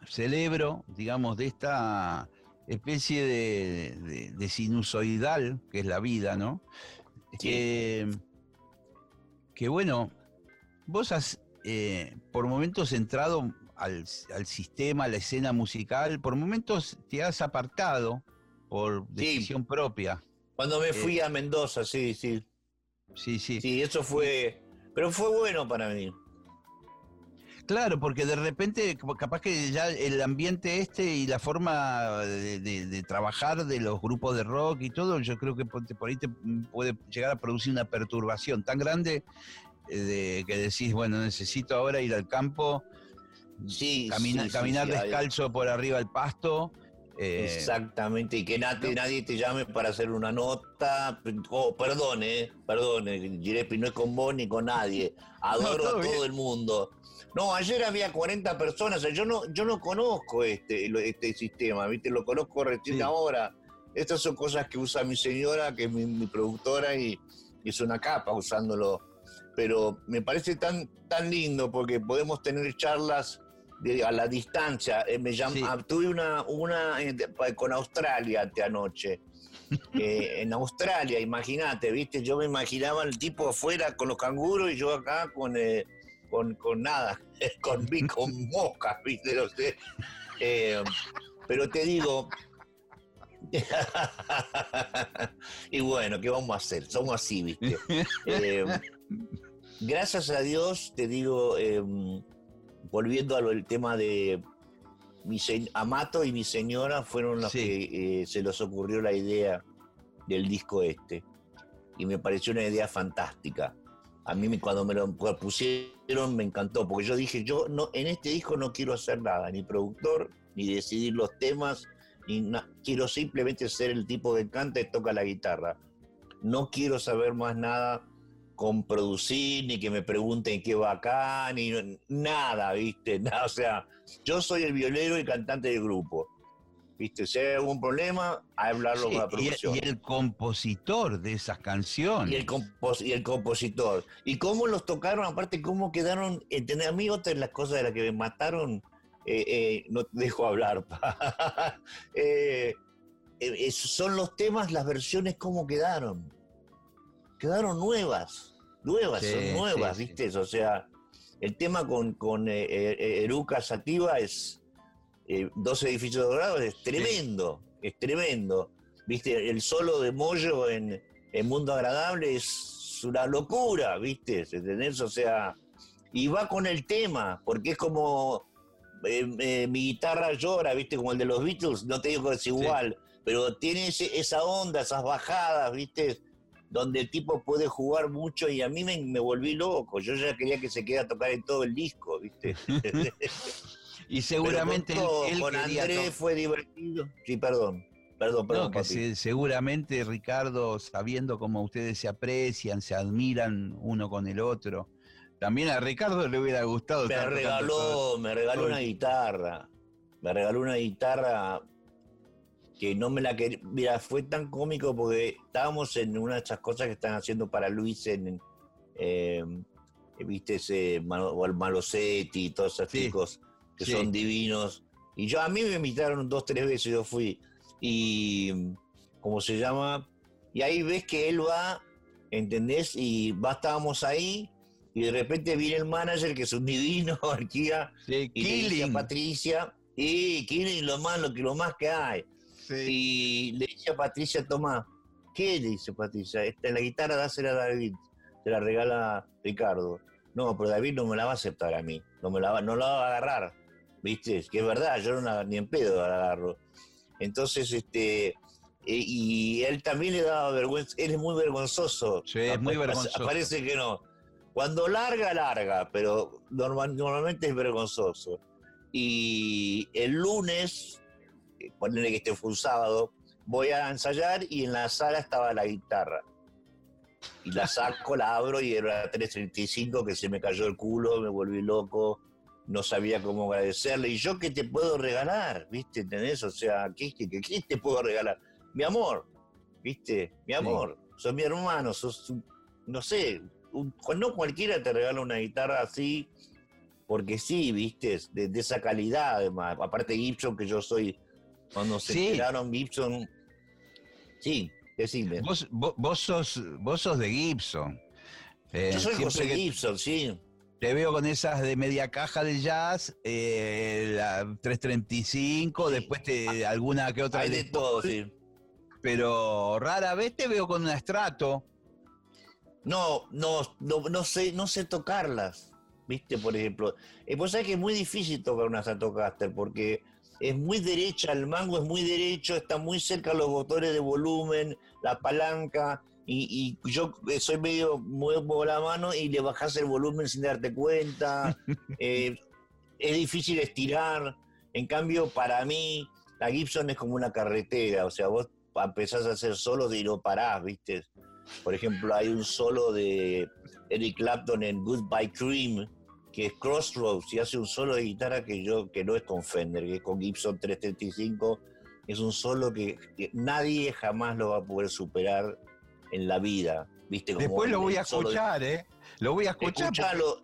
celebro, digamos, de esta especie de, sinusoidal que es la vida, ¿no? Que, bueno, vos has eh, por momentos entrado al, sistema, a la escena musical, por momentos te has apartado por decisión propia. Cuando me fui eh, a Mendoza, sí, sí. Sí, sí. Sí, eso fue pero fue bueno para mí. Claro, porque de repente, capaz que ya el ambiente este y la forma de, trabajar de los grupos de rock y todo, yo creo que por, ahí te puede llegar a producir una perturbación tan grande eh, de que decís, bueno, necesito ahora ir al campo, sí, caminar descalzo por arriba del pasto eh, Exactamente, y que nadie, nadie te llame para hacer una nota. Oh, perdón, eh, perdón, Girepi, no es con vos ni con nadie. Adoro a todo el mundo. No, ayer había 40 personas, yo no, yo no conozco este, este sistema, ¿viste? Lo conozco recién ahora. Estas son cosas que usa mi señora, que es mi, productora, y, y, es una capa usándolo. Pero me parece tan, tan lindo porque podemos tener charlas a la distancia. Eh, me ah, tuve una, una eh, con Australia ante anoche. Eh, en Australia, imagínate, ¿viste? Yo me imaginaba el tipo afuera con los canguros y yo acá con, con, con, nada, con, con moscas, ¿viste? No sé. pero te digo. y bueno, ¿qué vamos a hacer? Somos así, ¿viste? gracias a Dios, te digo volviendo al tema de mi Amato y mi señora fueron los que eh, se les ocurrió la idea del disco este. Y me pareció una idea fantástica. A mí cuando me lo pusieron me encantó, porque yo dije, yo no, en este disco no quiero hacer nada, ni productor, ni decidir los temas, ni quiero simplemente ser el tipo que canta y toca la guitarra. No quiero saber más nada con producir, ni que me pregunten qué va acá, ni nada, ¿viste? Nada, o sea, yo soy el violero y cantante del grupo. ¿Viste? Si hay algún problema, a hablarlo con la producción. Y, el compositor de esas canciones. Y el, y el compositor. Y cómo los tocaron, aparte, cómo quedaron. ¿entendés? A mí, otra de las cosas de las que me mataron, eh, eh, no te dejo hablar. Eh, son los temas, las versiones, cómo quedaron. Quedaron nuevas nuevas, son nuevas, ¿viste? O sea, el tema con, con eh, eh, Eruca Sativa es 12 eh, edificios dorados, es tremendo, es tremendo. ¿Viste? El solo de Moyo en, en Mundo Agradable es una locura, ¿viste? ¿Entendés? O sea, y va con el tema, porque es como mi guitarra llora, ¿viste? Como el de los Beatles, no te digo que es igual, pero tiene esa onda, esas bajadas, ¿viste? Donde el tipo puede jugar mucho y a mí me, volví loco. Yo ya quería que se quede a tocar en todo el disco, ¿viste? y seguramente con, Andrés fue divertido. Sí, perdón. Perdón, perdón. seguramente Ricardo, sabiendo cómo ustedes se aprecian, se admiran uno con el otro, también a Ricardo le hubiera gustado. Me regaló, me regaló una guitarra. Me regaló una guitarra que no me la quería. Mira, fue tan cómico porque estábamos en una de esas cosas que están haciendo para Luis en. eh, Viste ese el Malosetti y todos esos Sí, chicos que sí. son divinos. Y yo a mí me invitaron dos, tres veces, yo fui. Y. ¿Cómo se llama? Y ahí ves que él va, ¿entendés? Y va, estábamos ahí. Y de repente viene el manager, que es un divino, Arquía, Sí, y le dice a. Patricia, y Killing lo más, lo que, lo más que hay. Sí. Y le dice a Patricia, toma, ¿qué le dice Patricia? Esta, la guitarra dásela a David, te la regala Ricardo. No, pero David no me la va a aceptar a mí, no me la va, no la va a agarrar, ¿viste? Que es verdad, yo no la- ni en pedo la agarro. Entonces, este, eh, y él también le daba vergüenza, él es muy vergonzoso. Sí, es muy vergonzoso. Parece que no. Cuando larga, larga, pero normal- normalmente es vergonzoso. Y el lunes, eh, ponele que este fue un sábado, voy a ensayar y en la sala estaba la guitarra. Y la saco, la abro y era 335 que se me cayó el culo, me volví loco, no sabía cómo agradecerle. ¿Y yo qué te puedo regalar? ¿Viste? ¿Entendés? O sea, ¿qué, qué, qué- te puedo regalar? Mi amor, ¿viste? Mi amor, sos mi hermano, sos, un- no sé, un- no cualquiera te regala una guitarra así, porque sí, ¿viste? De, de esa calidad, además. Aparte Gibson, que yo soy, cuando se Sí. enteraron Gibson, sí, decime. Vos, vos, vos sos, vos sos de Gibson. Eh, Yo soy José Gibson, sí. Te veo con esas de media caja de jazz, eh, la 335, Sí. después te, alguna que otra Hay de todo, sí. pero rara vez te veo con una estrato. No, no, no, no sé, no sé tocarlas, ¿viste? Por ejemplo. Eh, vos sabés que es muy difícil tocar una Stratocaster porque es muy derecha, el mango es muy derecho, está muy cerca los botones de volumen, la palanca, y, y yo eh, soy medio, muevo la mano y le bajás el volumen sin darte cuenta. Eh, es difícil estirar. En cambio, para mí, la Gibson es como una carretera, o sea, vos empezás a hacer solos y no parás, ¿viste? Por ejemplo, hay un solo de Eric Clapton en Goodbye Cream, que es Crossroads, y hace un solo de guitarra que yo que no es con Fender, que es con Gibson 335. Es un solo que, que nadie jamás lo va a poder superar en la vida. ¿viste? Como Después lo el voy a de- escuchar, ¿eh? Lo voy a escuchar. porque- Escuchalo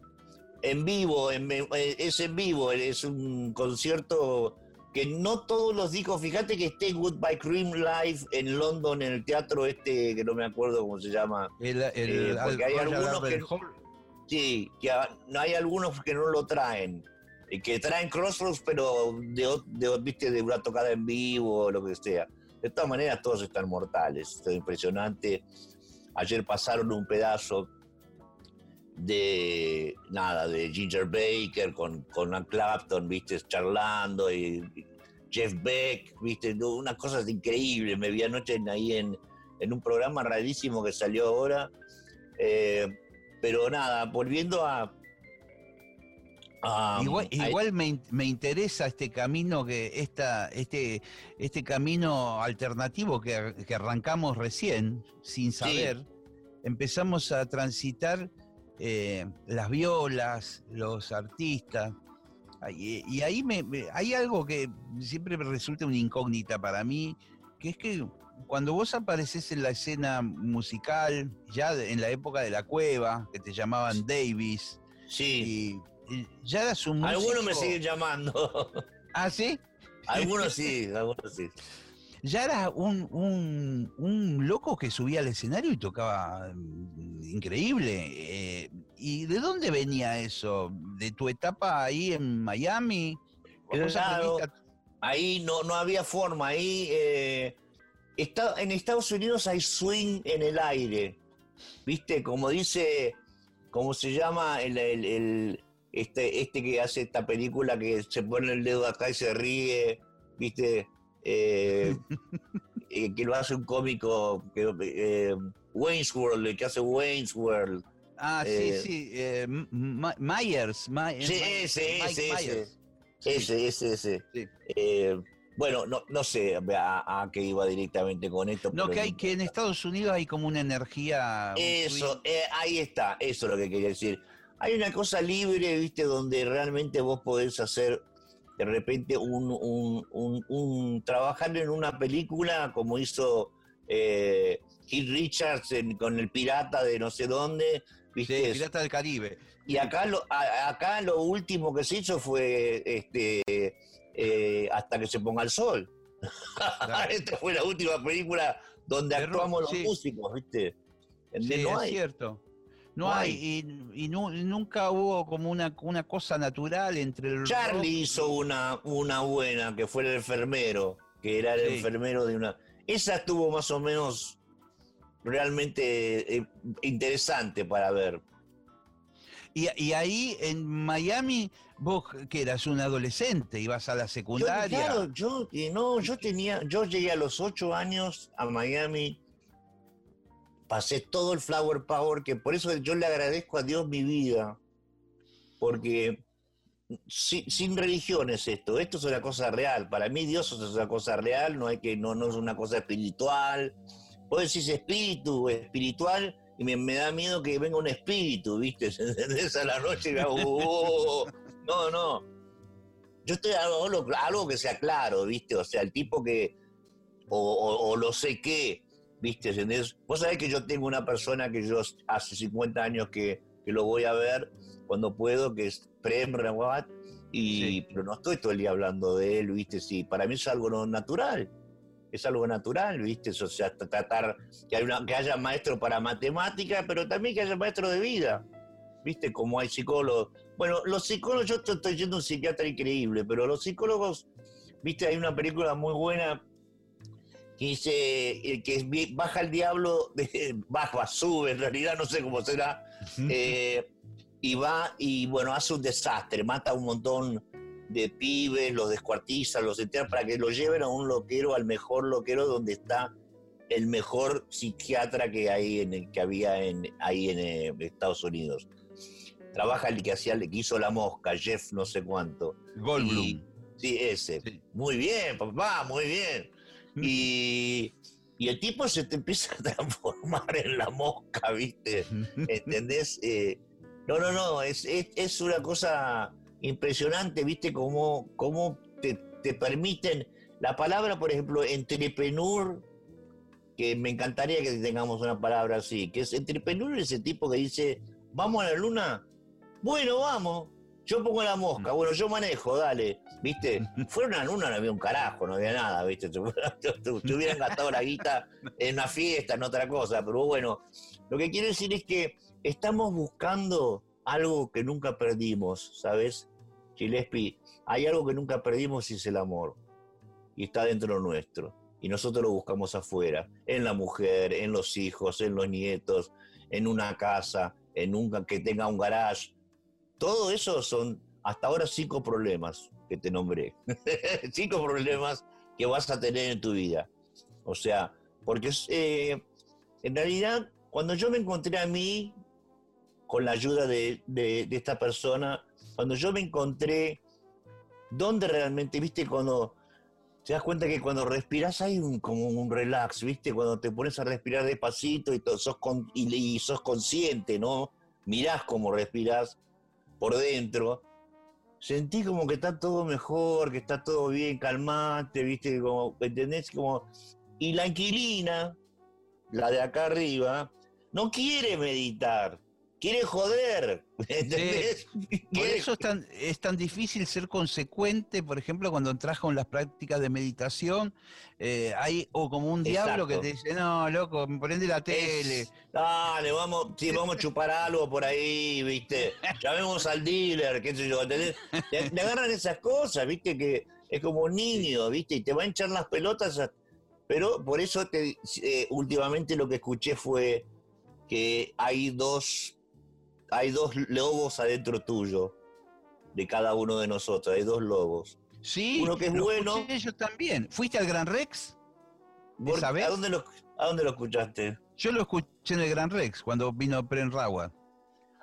en vivo, en- eh, es en vivo, es un concierto que no todos los discos, fíjate que esté Goodbye Cream Live en London, en el teatro este, que no me acuerdo cómo se llama. El, el- Eh, porque al- hay algunos que- Hall. Sí, que hay algunos que no lo traen, eh, que traen Crossroads, pero de, de, viste, de una tocada en vivo o lo que sea. De todas maneras, todos están mortales, esto es impresionante. Ayer pasaron un pedazo de nada, de Ginger Baker con, con Ann Clapton, viste, charlando, y Jeff Beck, viste, unas cosas increíbles. Me vi anoche ahí en, en un programa rarísimo que salió ahora. Eh, pero nada, volviendo a. a- Igual, a- igual me, me interesa este camino que esta, este, este camino alternativo que, que arrancamos recién, sin saber, empezamos a transitar eh, las violas, los artistas. Y, y ahí me, me- hay algo que siempre resulta una incógnita para mí, que es que cuando vos apareces en la escena musical, ya en la época de la cueva, que te llamaban Davis, sí, y, y ya eras un músico. algunos me siguen llamando. Ah, sí. algunos sí, algunos sí. Ya eras un, un, un loco que subía al escenario y tocaba mm, increíble. eh, ¿Y de dónde venía eso? ¿De tu etapa ahí en Miami? ¿Vos Claro. aprendiste Ahí no, no había forma, ahí eh, está, en Estados Unidos hay swing en el aire, ¿viste? Como dice, ¿cómo se llama el, el- el- este, este que hace esta película que se pone el dedo acá y se ríe, ¿viste? Eh, eh, que lo hace un cómico, que, eh, Wayne's World, el que hace Wayne's World. Ah, sí, sí. Myers. My- Sí, ese, ese, ese. Myers. Ese, ese, ese. Sí. Bueno, no, no sé a, a qué iba directamente con esto. No, que hay que en Estados Unidos hay como una energía. Eso, eh, ahí está, eso es lo que quería decir. Hay una cosa libre, viste, donde realmente vos podés hacer de repente un, un, un- un- trabajar en una película como hizo eh, Keith Richards en- con el pirata de no sé dónde, Sí, ¿viste? Pirata del Caribe. Y acá lo, a- acá lo último que se hizo fue este eh, hasta que se ponga el sol. Esta fue la última película donde De rock, actuamos los sí. músicos, ¿viste? Sí, no es hay. cierto. No, No hay, y, y nu- nunca hubo como una, una cosa natural entre el rock Charlie hizo una, una buena, que fue el enfermero, que era el Sí. enfermero de una... Esa estuvo más o menos realmente eh, interesante para ver. Y, y ahí en Miami, vos que eras un adolescente, ibas a la Yo, secundaria. claro, yo, no, yo tenía, yo llegué a los ocho años a Miami, pasé todo el Flower Power, que por eso yo le agradezco a Dios mi vida, porque si- sin religión es esto, esto es una cosa real, para mí Dios es una cosa real, no hay que, no, no es una cosa espiritual. Vos decís espíritu, espiritual, y me, me da miedo que venga un espíritu, ¿viste? ¿Entendés? A la noche y me hago, "Oh". No, no. Yo estoy algo, algo que sea claro, ¿viste? O sea, el tipo que, o, o- o lo sé qué, ¿viste? ¿Entendés? Vos sabés que yo tengo una persona que yo hace 50 años que, que lo voy a ver cuando puedo, que es Prem Rawat, y, Sí. pero no estoy todo el día hablando de él, ¿viste? Sí, para mí es algo natural. Es algo natural, ¿viste? O sea, tra- tratar que, hay una- que haya maestro para matemática, pero también que haya maestro de vida. ¿Viste? Como hay psicólogos. Bueno, los psicólogos, yo te estoy yendo a un psiquiatra increíble, pero los psicólogos, ¿viste? Hay una película muy buena que dice eh, que baja el diablo, de, baja, sube, en realidad no sé cómo será, eh, y va y bueno, hace un desastre, mata a un montón de pibes, los descuartiza, los entierra para que lo lleven a un loquero, al mejor loquero donde está el mejor psiquiatra que hay en el- que había en, ahí en eh, Estados Unidos. Trabaja el que hacía, el que hizo la mosca, Jeff no sé cuánto. Goldblum. Y- sí, ese. Sí. Muy bien, papá, muy bien. Y, y el tipo se te empieza a transformar en la mosca, ¿viste? ¿Entendés? Eh, no, no, no, es, es, es una cosa impresionante, ¿viste? Cómo, cómo te, te permiten. La palabra, por ejemplo, entrepreneur, que me encantaría que tengamos una palabra así, que es entrepreneur, ese tipo que dice, ¿vamos a la luna? Bueno, vamos. Yo pongo la mosca, bueno, yo manejo, dale. ¿Viste? Fueron a la luna, no había un carajo, no había nada, ¿viste? Te, te- te hubieran gastado la guita en una fiesta, en otra cosa, pero bueno, lo que quiero decir es que estamos buscando algo que nunca perdimos, ¿sabes? Gillespie, hay algo que nunca perdimos y es el amor. Y está dentro nuestro. Y nosotros lo buscamos afuera, en la mujer, en los hijos, en los nietos, en una casa, en un que tenga un garage. Todo eso son hasta ahora cinco problemas que te nombré. cinco problemas que vas a tener en tu vida. O sea, porque eh, en realidad, cuando yo me encontré a mí, con la ayuda de, de- de esta persona, cuando yo me encontré, ¿dónde realmente, viste, cuando te das cuenta que cuando respiras hay un, como un relax, viste, cuando te pones a respirar despacito y, sos, con- y, y sos consciente, ¿no? Mirás cómo respiras por dentro, sentí como que está todo mejor, que está todo bien, calmate, viste, como, ¿entendés? Como, y la inquilina, la de acá arriba, no quiere meditar, quiere joder, ¿entendés? Por eso es tan, es tan difícil ser consecuente, por ejemplo, cuando entras con las prácticas de meditación, eh, hay o como un diablo que te dice, no, loco, prende la tele. Es- dale, vamos, sí, vamos a chupar algo por ahí, ¿viste? Llamemos al dealer, qué sé yo, le agarran esas cosas, ¿viste? Que es como un niño, ¿viste? Y te va a hinchar las pelotas. Pero por eso te, eh, últimamente lo que escuché fue que hay dos, hay dos lobos adentro tuyo, de cada uno de nosotros, hay dos lobos. Sí, Uno que es lo bueno. yo también. ¿Fuiste al Gran Rex? ¿Por- ¿Esa vez? ¿A dónde, lo, ¿A dónde lo escuchaste? Yo lo escuché en el Gran Rex cuando vino Pren Rawa.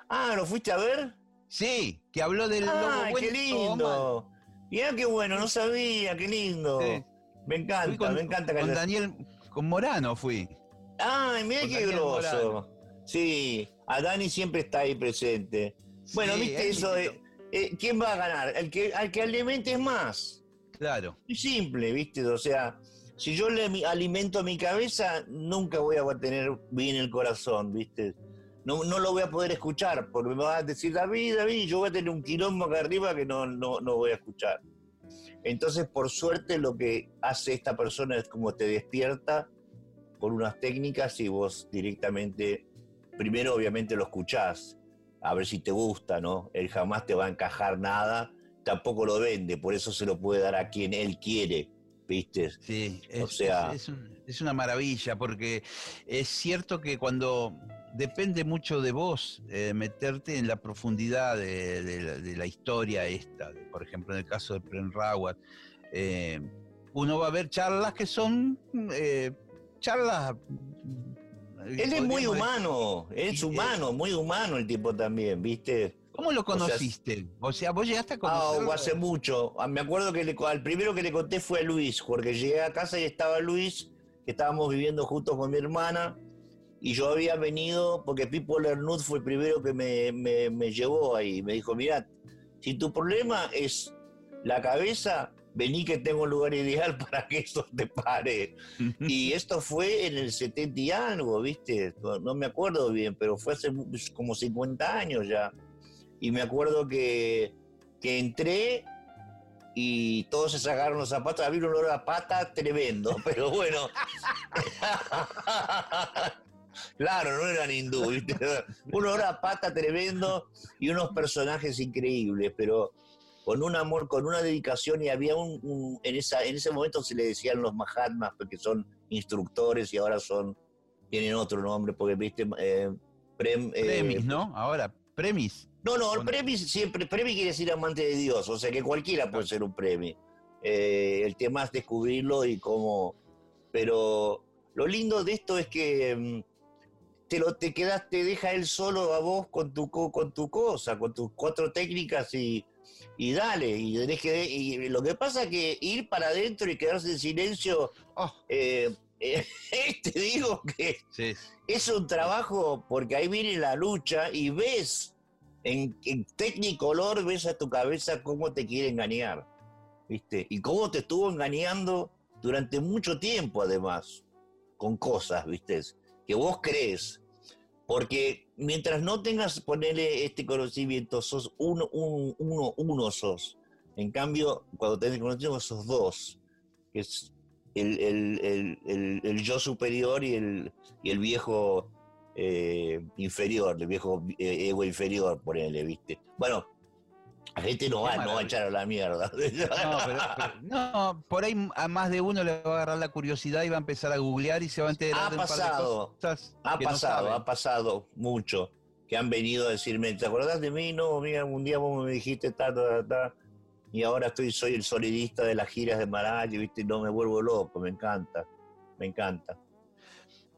Ah, ¿lo fuiste a ver? Sí, que habló del lobo ¡Ah, bueno qué lindo! Mirá qué bueno, no sabía, qué lindo. Sí. Me encanta, con, me encanta que con Daniel, con Morano fui. ¡Ay, mirá con qué Daniel grosso! Morano. Sí, a Dani siempre está ahí presente. Bueno, Sí, viste es eso de. eh, ¿quién va a ganar? El que, al que alimentes más. Claro. Muy simple, ¿viste? O sea, si yo le alimento mi cabeza, nunca voy a tener bien el corazón, ¿viste? No, no lo voy a poder escuchar, porque me va a decir, David, David, yo voy a tener un quilombo acá arriba que no, no, no voy a escuchar. Entonces, por suerte, lo que hace esta persona es como te despierta con unas técnicas y vos directamente, primero obviamente lo escuchás, a ver si te gusta, ¿no? Él jamás te va a encajar nada, tampoco lo vende, por eso se lo puede dar a quien él quiere, ¿viste? Sí, es, O sea- es- es un- es una maravilla porque es cierto que cuando depende mucho de vos eh, meterte en la profundidad de, de la, de la historia esta, de- por ejemplo en el caso de Pren Rawat, eh, uno va a ver charlas que son eh, charlas... Él es muy humano, es Sí, humano, muy humano el tipo también, ¿viste? decir- ¿Cómo lo sea, conociste? O sea, vos llegaste a Ah, conocerlo. o hace mucho. Ah, Me acuerdo que le- al primero que le conté fue a Luis, porque llegué a casa y estaba Luis, que estábamos viviendo juntos con mi hermana, y yo había venido, porque Pipo Lernud fue el primero que me, me- me llevó ahí. Me dijo, mira, si tu problema es la cabeza, vení que tengo un lugar ideal para que eso te pare. Y esto fue en el 70 y algo, ¿viste? No, me acuerdo bien, pero fue hace mu- como 50 años ya. Y me acuerdo que, que entré y todos se sacaron los zapatos. Había un olor a pata tremendo, pero bueno. claro, no eran hindú, ¿viste? Un olor a pata tremendo y unos personajes increíbles, pero con un amor, con una dedicación y había un, un- en esa en ese momento se le decían los Mahatmas porque son instructores y ahora son tienen otro nombre porque viste eh, Prem, eh, Premis, ¿no? Ahora, premis. no, no, el Bueno. premi siempre, premi quiere decir amante de Dios, o sea que cualquiera puede ser un premi. Eh, el tema es descubrirlo y cómo. Pero lo lindo de esto es que mm, te lo te quedas, te deja él solo a vos con tu co- con tu cosa, con tus cuatro técnicas y, y dale. Y, tenés que- y lo que pasa es que ir para adentro y quedarse en silencio, Oh, eh, eh, te digo que sí. es un trabajo porque ahí viene la lucha y ves en, en Technicolor, ves a tu cabeza cómo te quiere engañar, ¿viste? Y cómo te estuvo engañando durante mucho tiempo además, con cosas, ¿viste? Que vos crees. Porque mientras no tengas, ponerle este conocimiento, sos uno, un- uno, uno sos. En cambio, cuando tenés conocimiento, sos dos. Es el, el- el- el- el yo superior y el, y el viejo eh, inferior, el viejo eh, ego inferior, ponele, ¿viste? Bueno, la gente no va, no va a echar a la mierda. No, pero- pero- no, por ahí a más de uno le va a agarrar la curiosidad y va a empezar a googlear y se va a enterar Ha de un par de pasado, cosas Ha no pasado, ha pasado mucho. Que han venido a decirme, ¿te acordás de mí? No, mira, un día vos me dijiste ta, ta, ta, ta, y ahora estoy, soy el solidista de las giras de Maralle, ¿viste? No me vuelvo loco, me encanta, me encanta.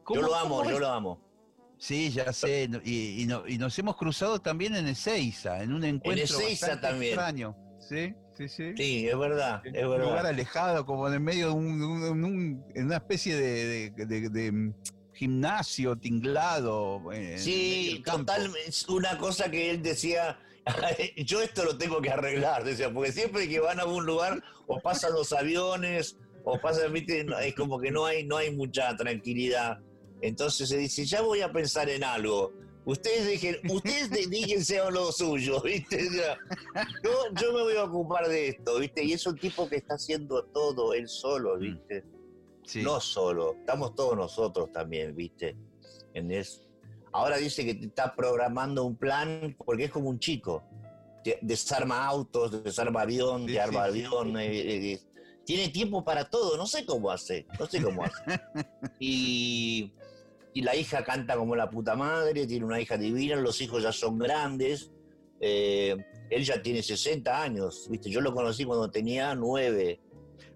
¿Cómo- Yo lo amo, yo es? lo amo. Sí, ya sé, y, y no- y nos hemos cruzado también en Ezeiza, en un encuentro Ezeiza bastante también. extraño. Sí, sí, sí. Sí, es verdad, En es un lugar alejado, como en el medio de un, un- un- en una especie de, de- de- de, mm, gimnasio tinglado. en- en Sí, total, es una cosa que él decía, yo esto lo tengo que arreglar, decía, porque siempre que van a algún lugar o pasan los aviones o pasan, viste, es como que no hay, no hay mucha tranquilidad. Entonces se dice, ya voy a pensar en algo. Ustedes dejen, ustedes dedíquense a lo suyo, ¿viste? Yo, yo me voy a ocupar de esto, ¿viste? Y es un tipo que está haciendo todo él solo, ¿viste? Sí. No solo, estamos todos nosotros también, ¿viste? ¿Entendés? Ahora dice que te está programando un plan porque es como un chico. Desarma autos, desarma avión, Sí, te arma sí, sí. avión. eh, eh, eh, tiene tiempo para todo, no sé cómo hace, no sé cómo hace. y, y la hija canta como la puta madre, tiene una hija divina, los hijos ya son grandes. eh, él ya tiene 60 años, ¿viste? Yo lo conocí cuando tenía 9.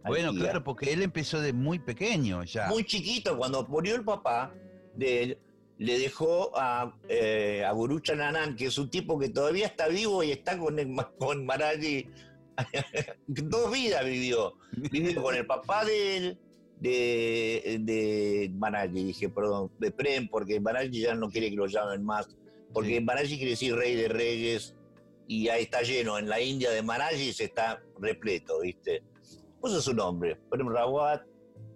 Bueno, claro, porque él empezó de muy pequeño ya. Muy chiquito, cuando murió el papá de él, le dejó a, eh, a Gurucha Nanan, que es un tipo que todavía está vivo y está con, el- con Maraji. Dos vidas vivió. Vivió con el papá de él, de, de dije, perdón, de Prem, porque Maraji ya no quiere que lo llamen más. Porque Sí. Quiere decir rey de reyes, y ahí está lleno. En la India de Marajis está repleto, ¿viste? Puso su nombre, Prem Rawat,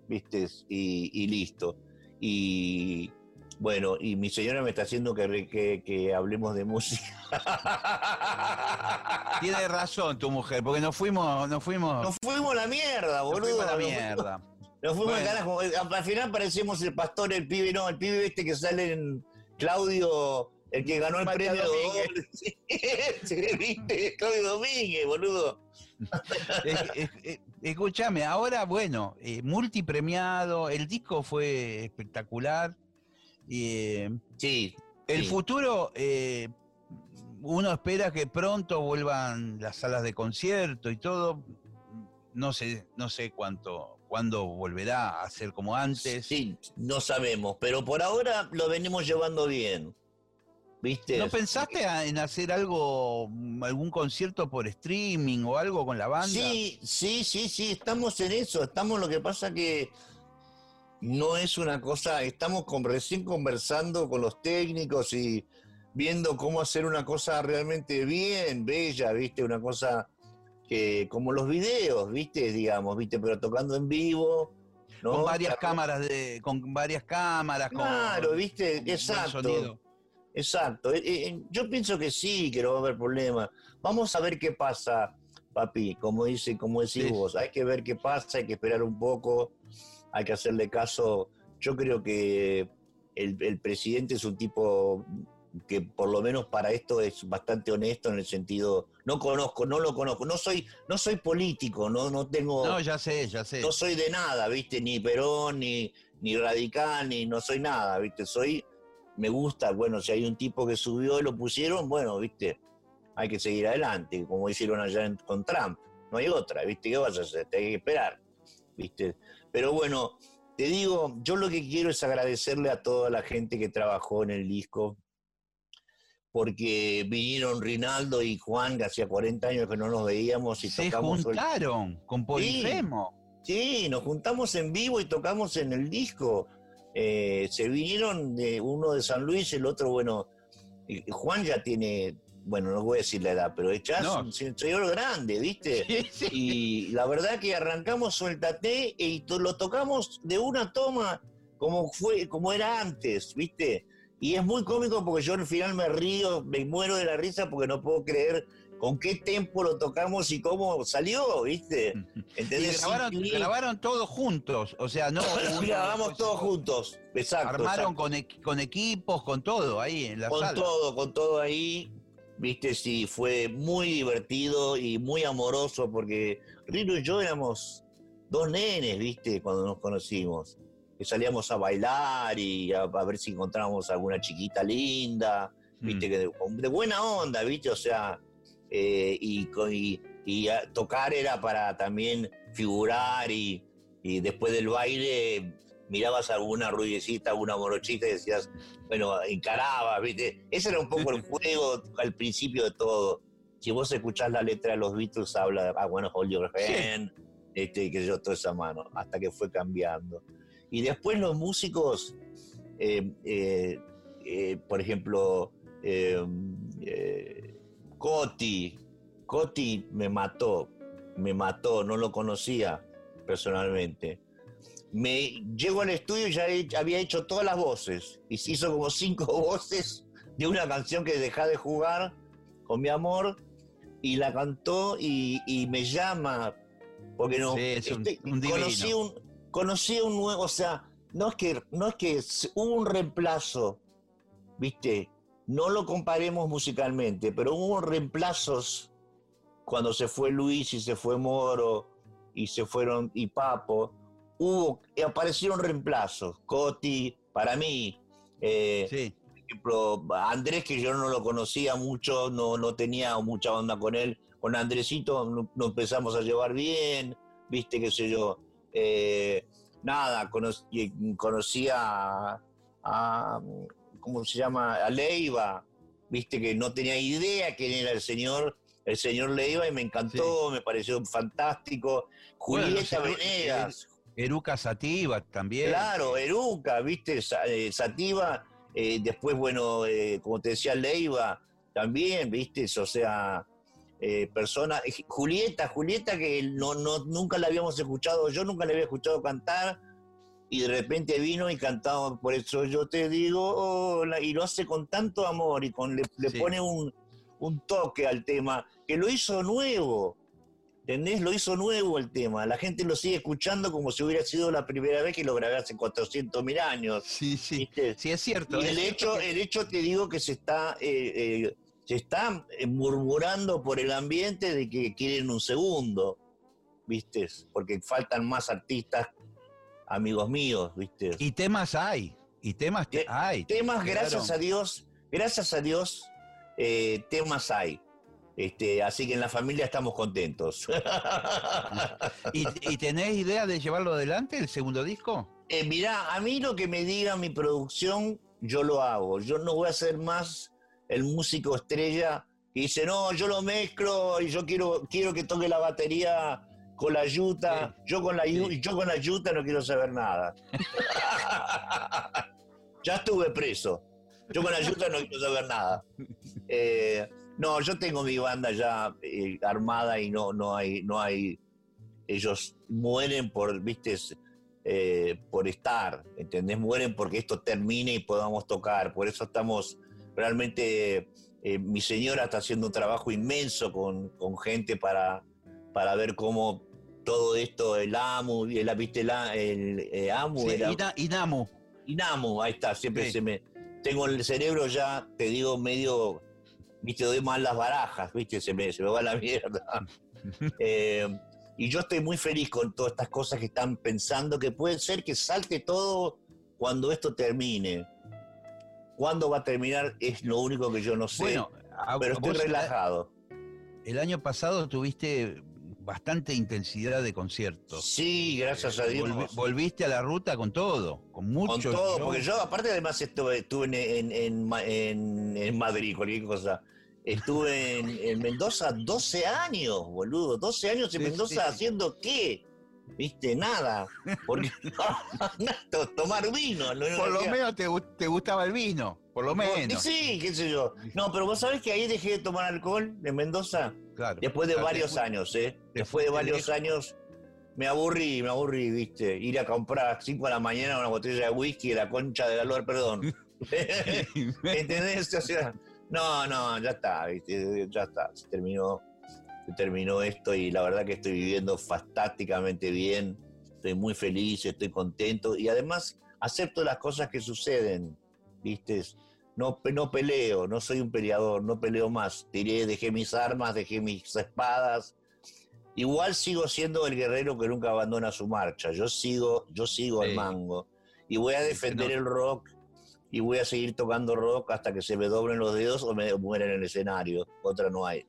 ¿viste? Y, y listo. Y bueno, y mi señora me está haciendo que, que, que hablemos de música. Tiene razón tu mujer, porque nos fuimos, nos fuimos, Nos fuimos a la mierda, nos boludo. fuimos a la Nos- mierda. Nos fuimos Bueno. al carajo. Al final parecemos el pastor, el pibe, no, el pibe este que sale en Claudio, el que ganó el Matías premio. Domínguez. Claudio Domínguez, boludo. Es- es- es- Escúchame, ahora, bueno, eh, multipremiado, el disco fue espectacular. eh, Sí. el Sí. futuro, eh, uno espera que pronto vuelvan las salas de concierto y todo. No sé, no sé cuánto, cuándo volverá a ser como antes. Sí, no sabemos, pero por ahora lo venimos llevando bien. ¿Viste? ¿No pensaste en hacer algo, algún concierto por streaming o algo con la banda? Sí, sí, sí, sí, estamos en eso. Estamos, lo que pasa que no es una cosa, estamos con- recién conversando con los técnicos y viendo cómo hacer una cosa realmente bien, bella, ¿viste? Una cosa que, como los videos, ¿viste? Digamos, ¿viste? Pero tocando en vivo. ¿no? Con varias cámaras de, con varias cámaras, con- Claro, ¿viste? con Exacto. Exacto. Eh, eh, Yo pienso que sí, que no va a haber problema. Vamos a ver qué pasa, papi. Como dice, como decís Sí. vos, hay que ver qué pasa, hay que esperar un poco, hay que hacerle caso. Yo creo que el, el presidente es un tipo que por lo menos para esto es bastante honesto en el sentido, no conozco, no lo conozco, no soy, no soy político, no, no tengo, No, ya sé, ya sé. no soy de nada, ¿viste? Ni Perón, ni, ni radical, ni no soy nada, ¿viste? Soy, me gusta, bueno, si hay un tipo que subió y lo pusieron, bueno, ¿viste? Hay que seguir adelante, como hicieron allá en- con Trump. No hay otra, ¿viste? ¿Qué vas a hacer? Te hay que esperar, ¿viste? Pero bueno, te digo, yo lo que quiero es agradecerle a toda la gente que trabajó en el disco, porque vinieron Rinaldo y Juan, que hacía 40 años que no nos veíamos y Se tocamos... juntaron con Polifemo. Sí, nos juntamos en vivo y tocamos en el disco. Eh, se vinieron de uno de San Luis, el otro, bueno, Juan ya tiene, bueno, no voy a decir la edad, pero ya No. es un señor grande, ¿viste? Sí, sí. Y la verdad que arrancamos Suéltate y lo tocamos de una toma como fue, como era antes, ¿viste? Y es muy cómico porque yo al final me río, me muero de la risa porque no puedo creer con qué tempo lo tocamos y cómo salió, ¿viste? Y ¿Entendés? grabaron, todos juntos, o sea, no. uno grabamos todos juntos, exacto. Armaron exacto. con, con equipos, con todo ahí en la con sala. todo, con todo ahí, viste, sí, fue muy divertido y muy amoroso porque Rino y yo éramos dos nenes, viste, cuando nos conocimos. Que salíamos a bailar y a, a ver si encontrábamos alguna chiquita linda, viste, Mm. que de, de buena onda, viste, o sea, eh, y, y, y a- tocar era para también figurar y, y después del baile mirabas alguna ruidecita, alguna morochita y decías, bueno, encarabas, viste. Ese era un poco el juego al principio de todo. Si vos escuchás la letra de los Beatles, habla de, ah, bueno, hold your hand, este, que yo, toda esa mano, hasta que fue cambiando. Y después los músicos, eh, eh, eh, por ejemplo, Coti, Coti me mató, me mató, no lo conocía personalmente. Me llego al estudio y ya he- había hecho todas las voces, y se hizo como cinco voces de una canción que dejá de jugar con mi amor, y la cantó y, y me llama, porque no, Sí, es un- este, un conocí un, conocí un nuevo, o sea, no es que, no es que hubo un reemplazo, viste, no lo comparemos musicalmente, pero hubo reemplazos cuando se fue Luis y se fue Moro y se fueron y Papo, hubo, aparecieron reemplazos, Coti, para mí, eh, Sí. por ejemplo, Andrés, que yo no lo conocía mucho, no, no tenía mucha onda con él, con Andresito no- nos empezamos a llevar bien, viste, qué sé yo. Eh, nada, cono- a, a- ¿cómo se llama? A Leiva, viste, que no tenía idea quién era el señor, el señor Leiva, y me encantó, me pareció fantástico. Bueno, Julieta sí, Venegas. Eruca Sativa también. Claro, Eruca, viste, eh, Sativa, eh, después, bueno, eh, como te decía, Leiva, también, ¿viste? O sea, eh, persona, eh, Julieta, Julieta que no, no, nunca la habíamos escuchado, yo nunca la había escuchado cantar y de repente vino y cantaba, por eso yo te digo, hola, y lo hace con tanto amor y con, le, le Sí. pone un, un toque al tema, que lo hizo nuevo, ¿entendés? Lo hizo nuevo el tema, la gente lo sigue escuchando como si hubiera sido la primera vez que lo grabé hace 400 mil años. Sí, sí. ¿viste? Sí, es cierto. Y es el cierto hecho, el hecho te digo que se está, eh, eh, se está eh, murmurando por el ambiente de que quieren un segundo, ¿viste? Porque faltan más artistas, amigos míos, ¿viste? Y temas hay. Y temas Te- hay. temas, gracias a Dios, gracias a Dios, eh, temas hay. Este, así que en la familia estamos contentos. ¿Y, y tenés idea de llevarlo adelante, el segundo disco? Eh, mirá, a mí lo que me diga mi producción, yo lo hago. Yo no voy a ser más el músico estrella que dice, no, yo lo mezclo y yo quiero, quiero que toque la batería con la yuta. Yo con la, Sí. yo con la yuta no quiero saber nada. ya estuve preso. Yo con la yuta no quiero saber nada. Eh, no, yo tengo mi banda ya eh, armada y no, no hay, no hay. Ellos mueren por, viste, eh, por estar, ¿entendés? Mueren porque esto termine y podamos tocar. Por eso estamos realmente. eh, mi señora está haciendo un trabajo inmenso con, con gente para, para ver cómo todo esto, el AMU, el, ¿viste? el, A- el, eh, AMU, Sí, era- Ina- Inamu. Inamu, ahí está, siempre Sí. se me. Tengo el cerebro ya, te digo, medio. Viste, doy mal las barajas, viste, se me, se me va la mierda. Eh, y yo estoy muy feliz con todas estas cosas que están pensando que puede ser que salte todo cuando esto termine. ¿Cuándo va a terminar? Es lo único que yo no sé. Bueno, a- pero estoy relajado. El año pasado tuviste bastante intensidad de conciertos. Sí, gracias a Dios. Volvi- volviste a la ruta con todo, con Con mucho. todo, show. porque yo aparte además estuve, estuve en, en, en Ma- en- en Madrid, cualquier cosa. Estuve en, en Mendoza 12 años, boludo. 12 años en Sí, Mendoza sí. haciendo qué? ¿Viste? Nada. Porque to- tomar vino. lo Por lo que- menos te, te gustaba el vino, por lo menos. Sí, qué sé yo. No, pero vos sabés que ahí dejé de tomar alcohol en Mendoza. Claro. Después de varios años, ¿eh? Después de varios años me aburrí, me aburrí, ¿viste? Ir a comprar a las 5 de la mañana una botella de whisky de la concha de la lor, perdón. ¿Entendés? O sea, no, no, ya está, ¿viste? Ya está, se terminó, terminó esto y la verdad que estoy viviendo fantásticamente bien, estoy muy feliz, estoy contento y además acepto las cosas que suceden, ¿viste? No, no peleo, no soy un peleador, no peleo más. Tiré, dejé mis armas, dejé mis espadas. Igual sigo siendo el guerrero que nunca abandona su marcha. Yo sigo, yo sigo al mango. Y voy a defender no. el rock y voy a seguir tocando rock hasta que se me doblen los dedos o me muera en el escenario. Otra no hay.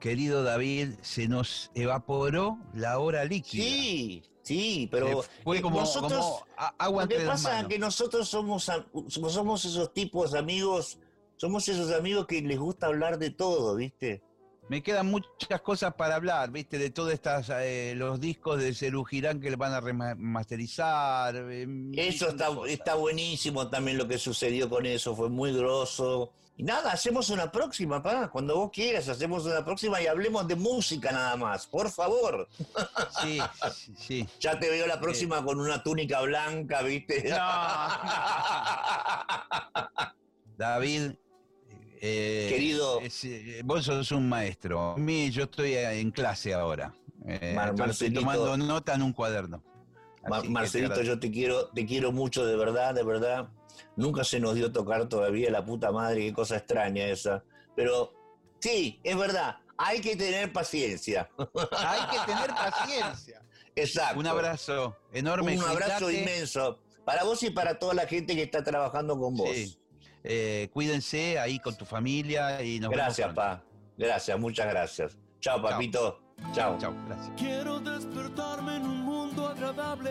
Querido David, se nos evaporó la hora líquida. Sí, sí, pero fue eh, como, nosotros, como agua Lo que pasa es que nosotros somos, somos esos tipos amigos, somos esos amigos que les gusta hablar de todo, ¿viste? Me quedan muchas cosas para hablar, viste, de todos estas eh, los discos de Cerú Girán que le van a remasterizar. eh, Eso está, cosas. está buenísimo también lo que sucedió con eso, fue muy grosso. Y nada, hacemos una próxima, pa, cuando vos quieras, hacemos una próxima y hablemos de música nada más, por favor. Sí, sí, sí. Ya te veo la próxima con una túnica blanca, ¿viste? David, eh, Querido. es, eh, vos sos un maestro. A mí, yo estoy eh, en clase ahora. Eh, Mar- estoy Marcelito. tomando nota en un cuaderno. Ma- Así que te Marcelito, yo te quiero, te quiero mucho, de verdad, de verdad. Nunca se nos dio tocar todavía la puta madre, qué cosa extraña esa. Pero sí, es verdad, hay que tener paciencia. Hay que tener paciencia. Exacto. Un abrazo enorme. Un abrazo cuídate. inmenso. Para vos y para toda la gente que está trabajando con vos. Sí. Eh, cuídense ahí con tu familia y nos vemos gracias, pa. Gracias, muchas gracias. Chao, papito. Chao. Chao, gracias. Quiero despertarme en un mundo agradable.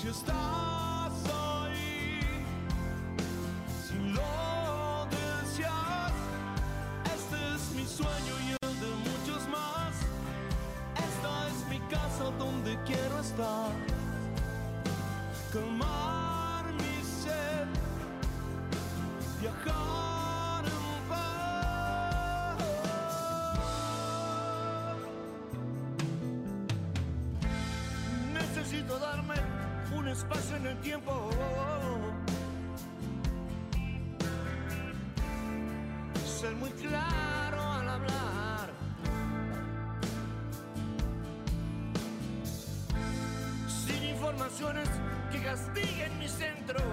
Si estás ahí, si lo deseas, este es mi sueño y el de muchos más. Esta es mi casa donde quiero estar. Calmar mi sed, viajar Que castiguen mi centro.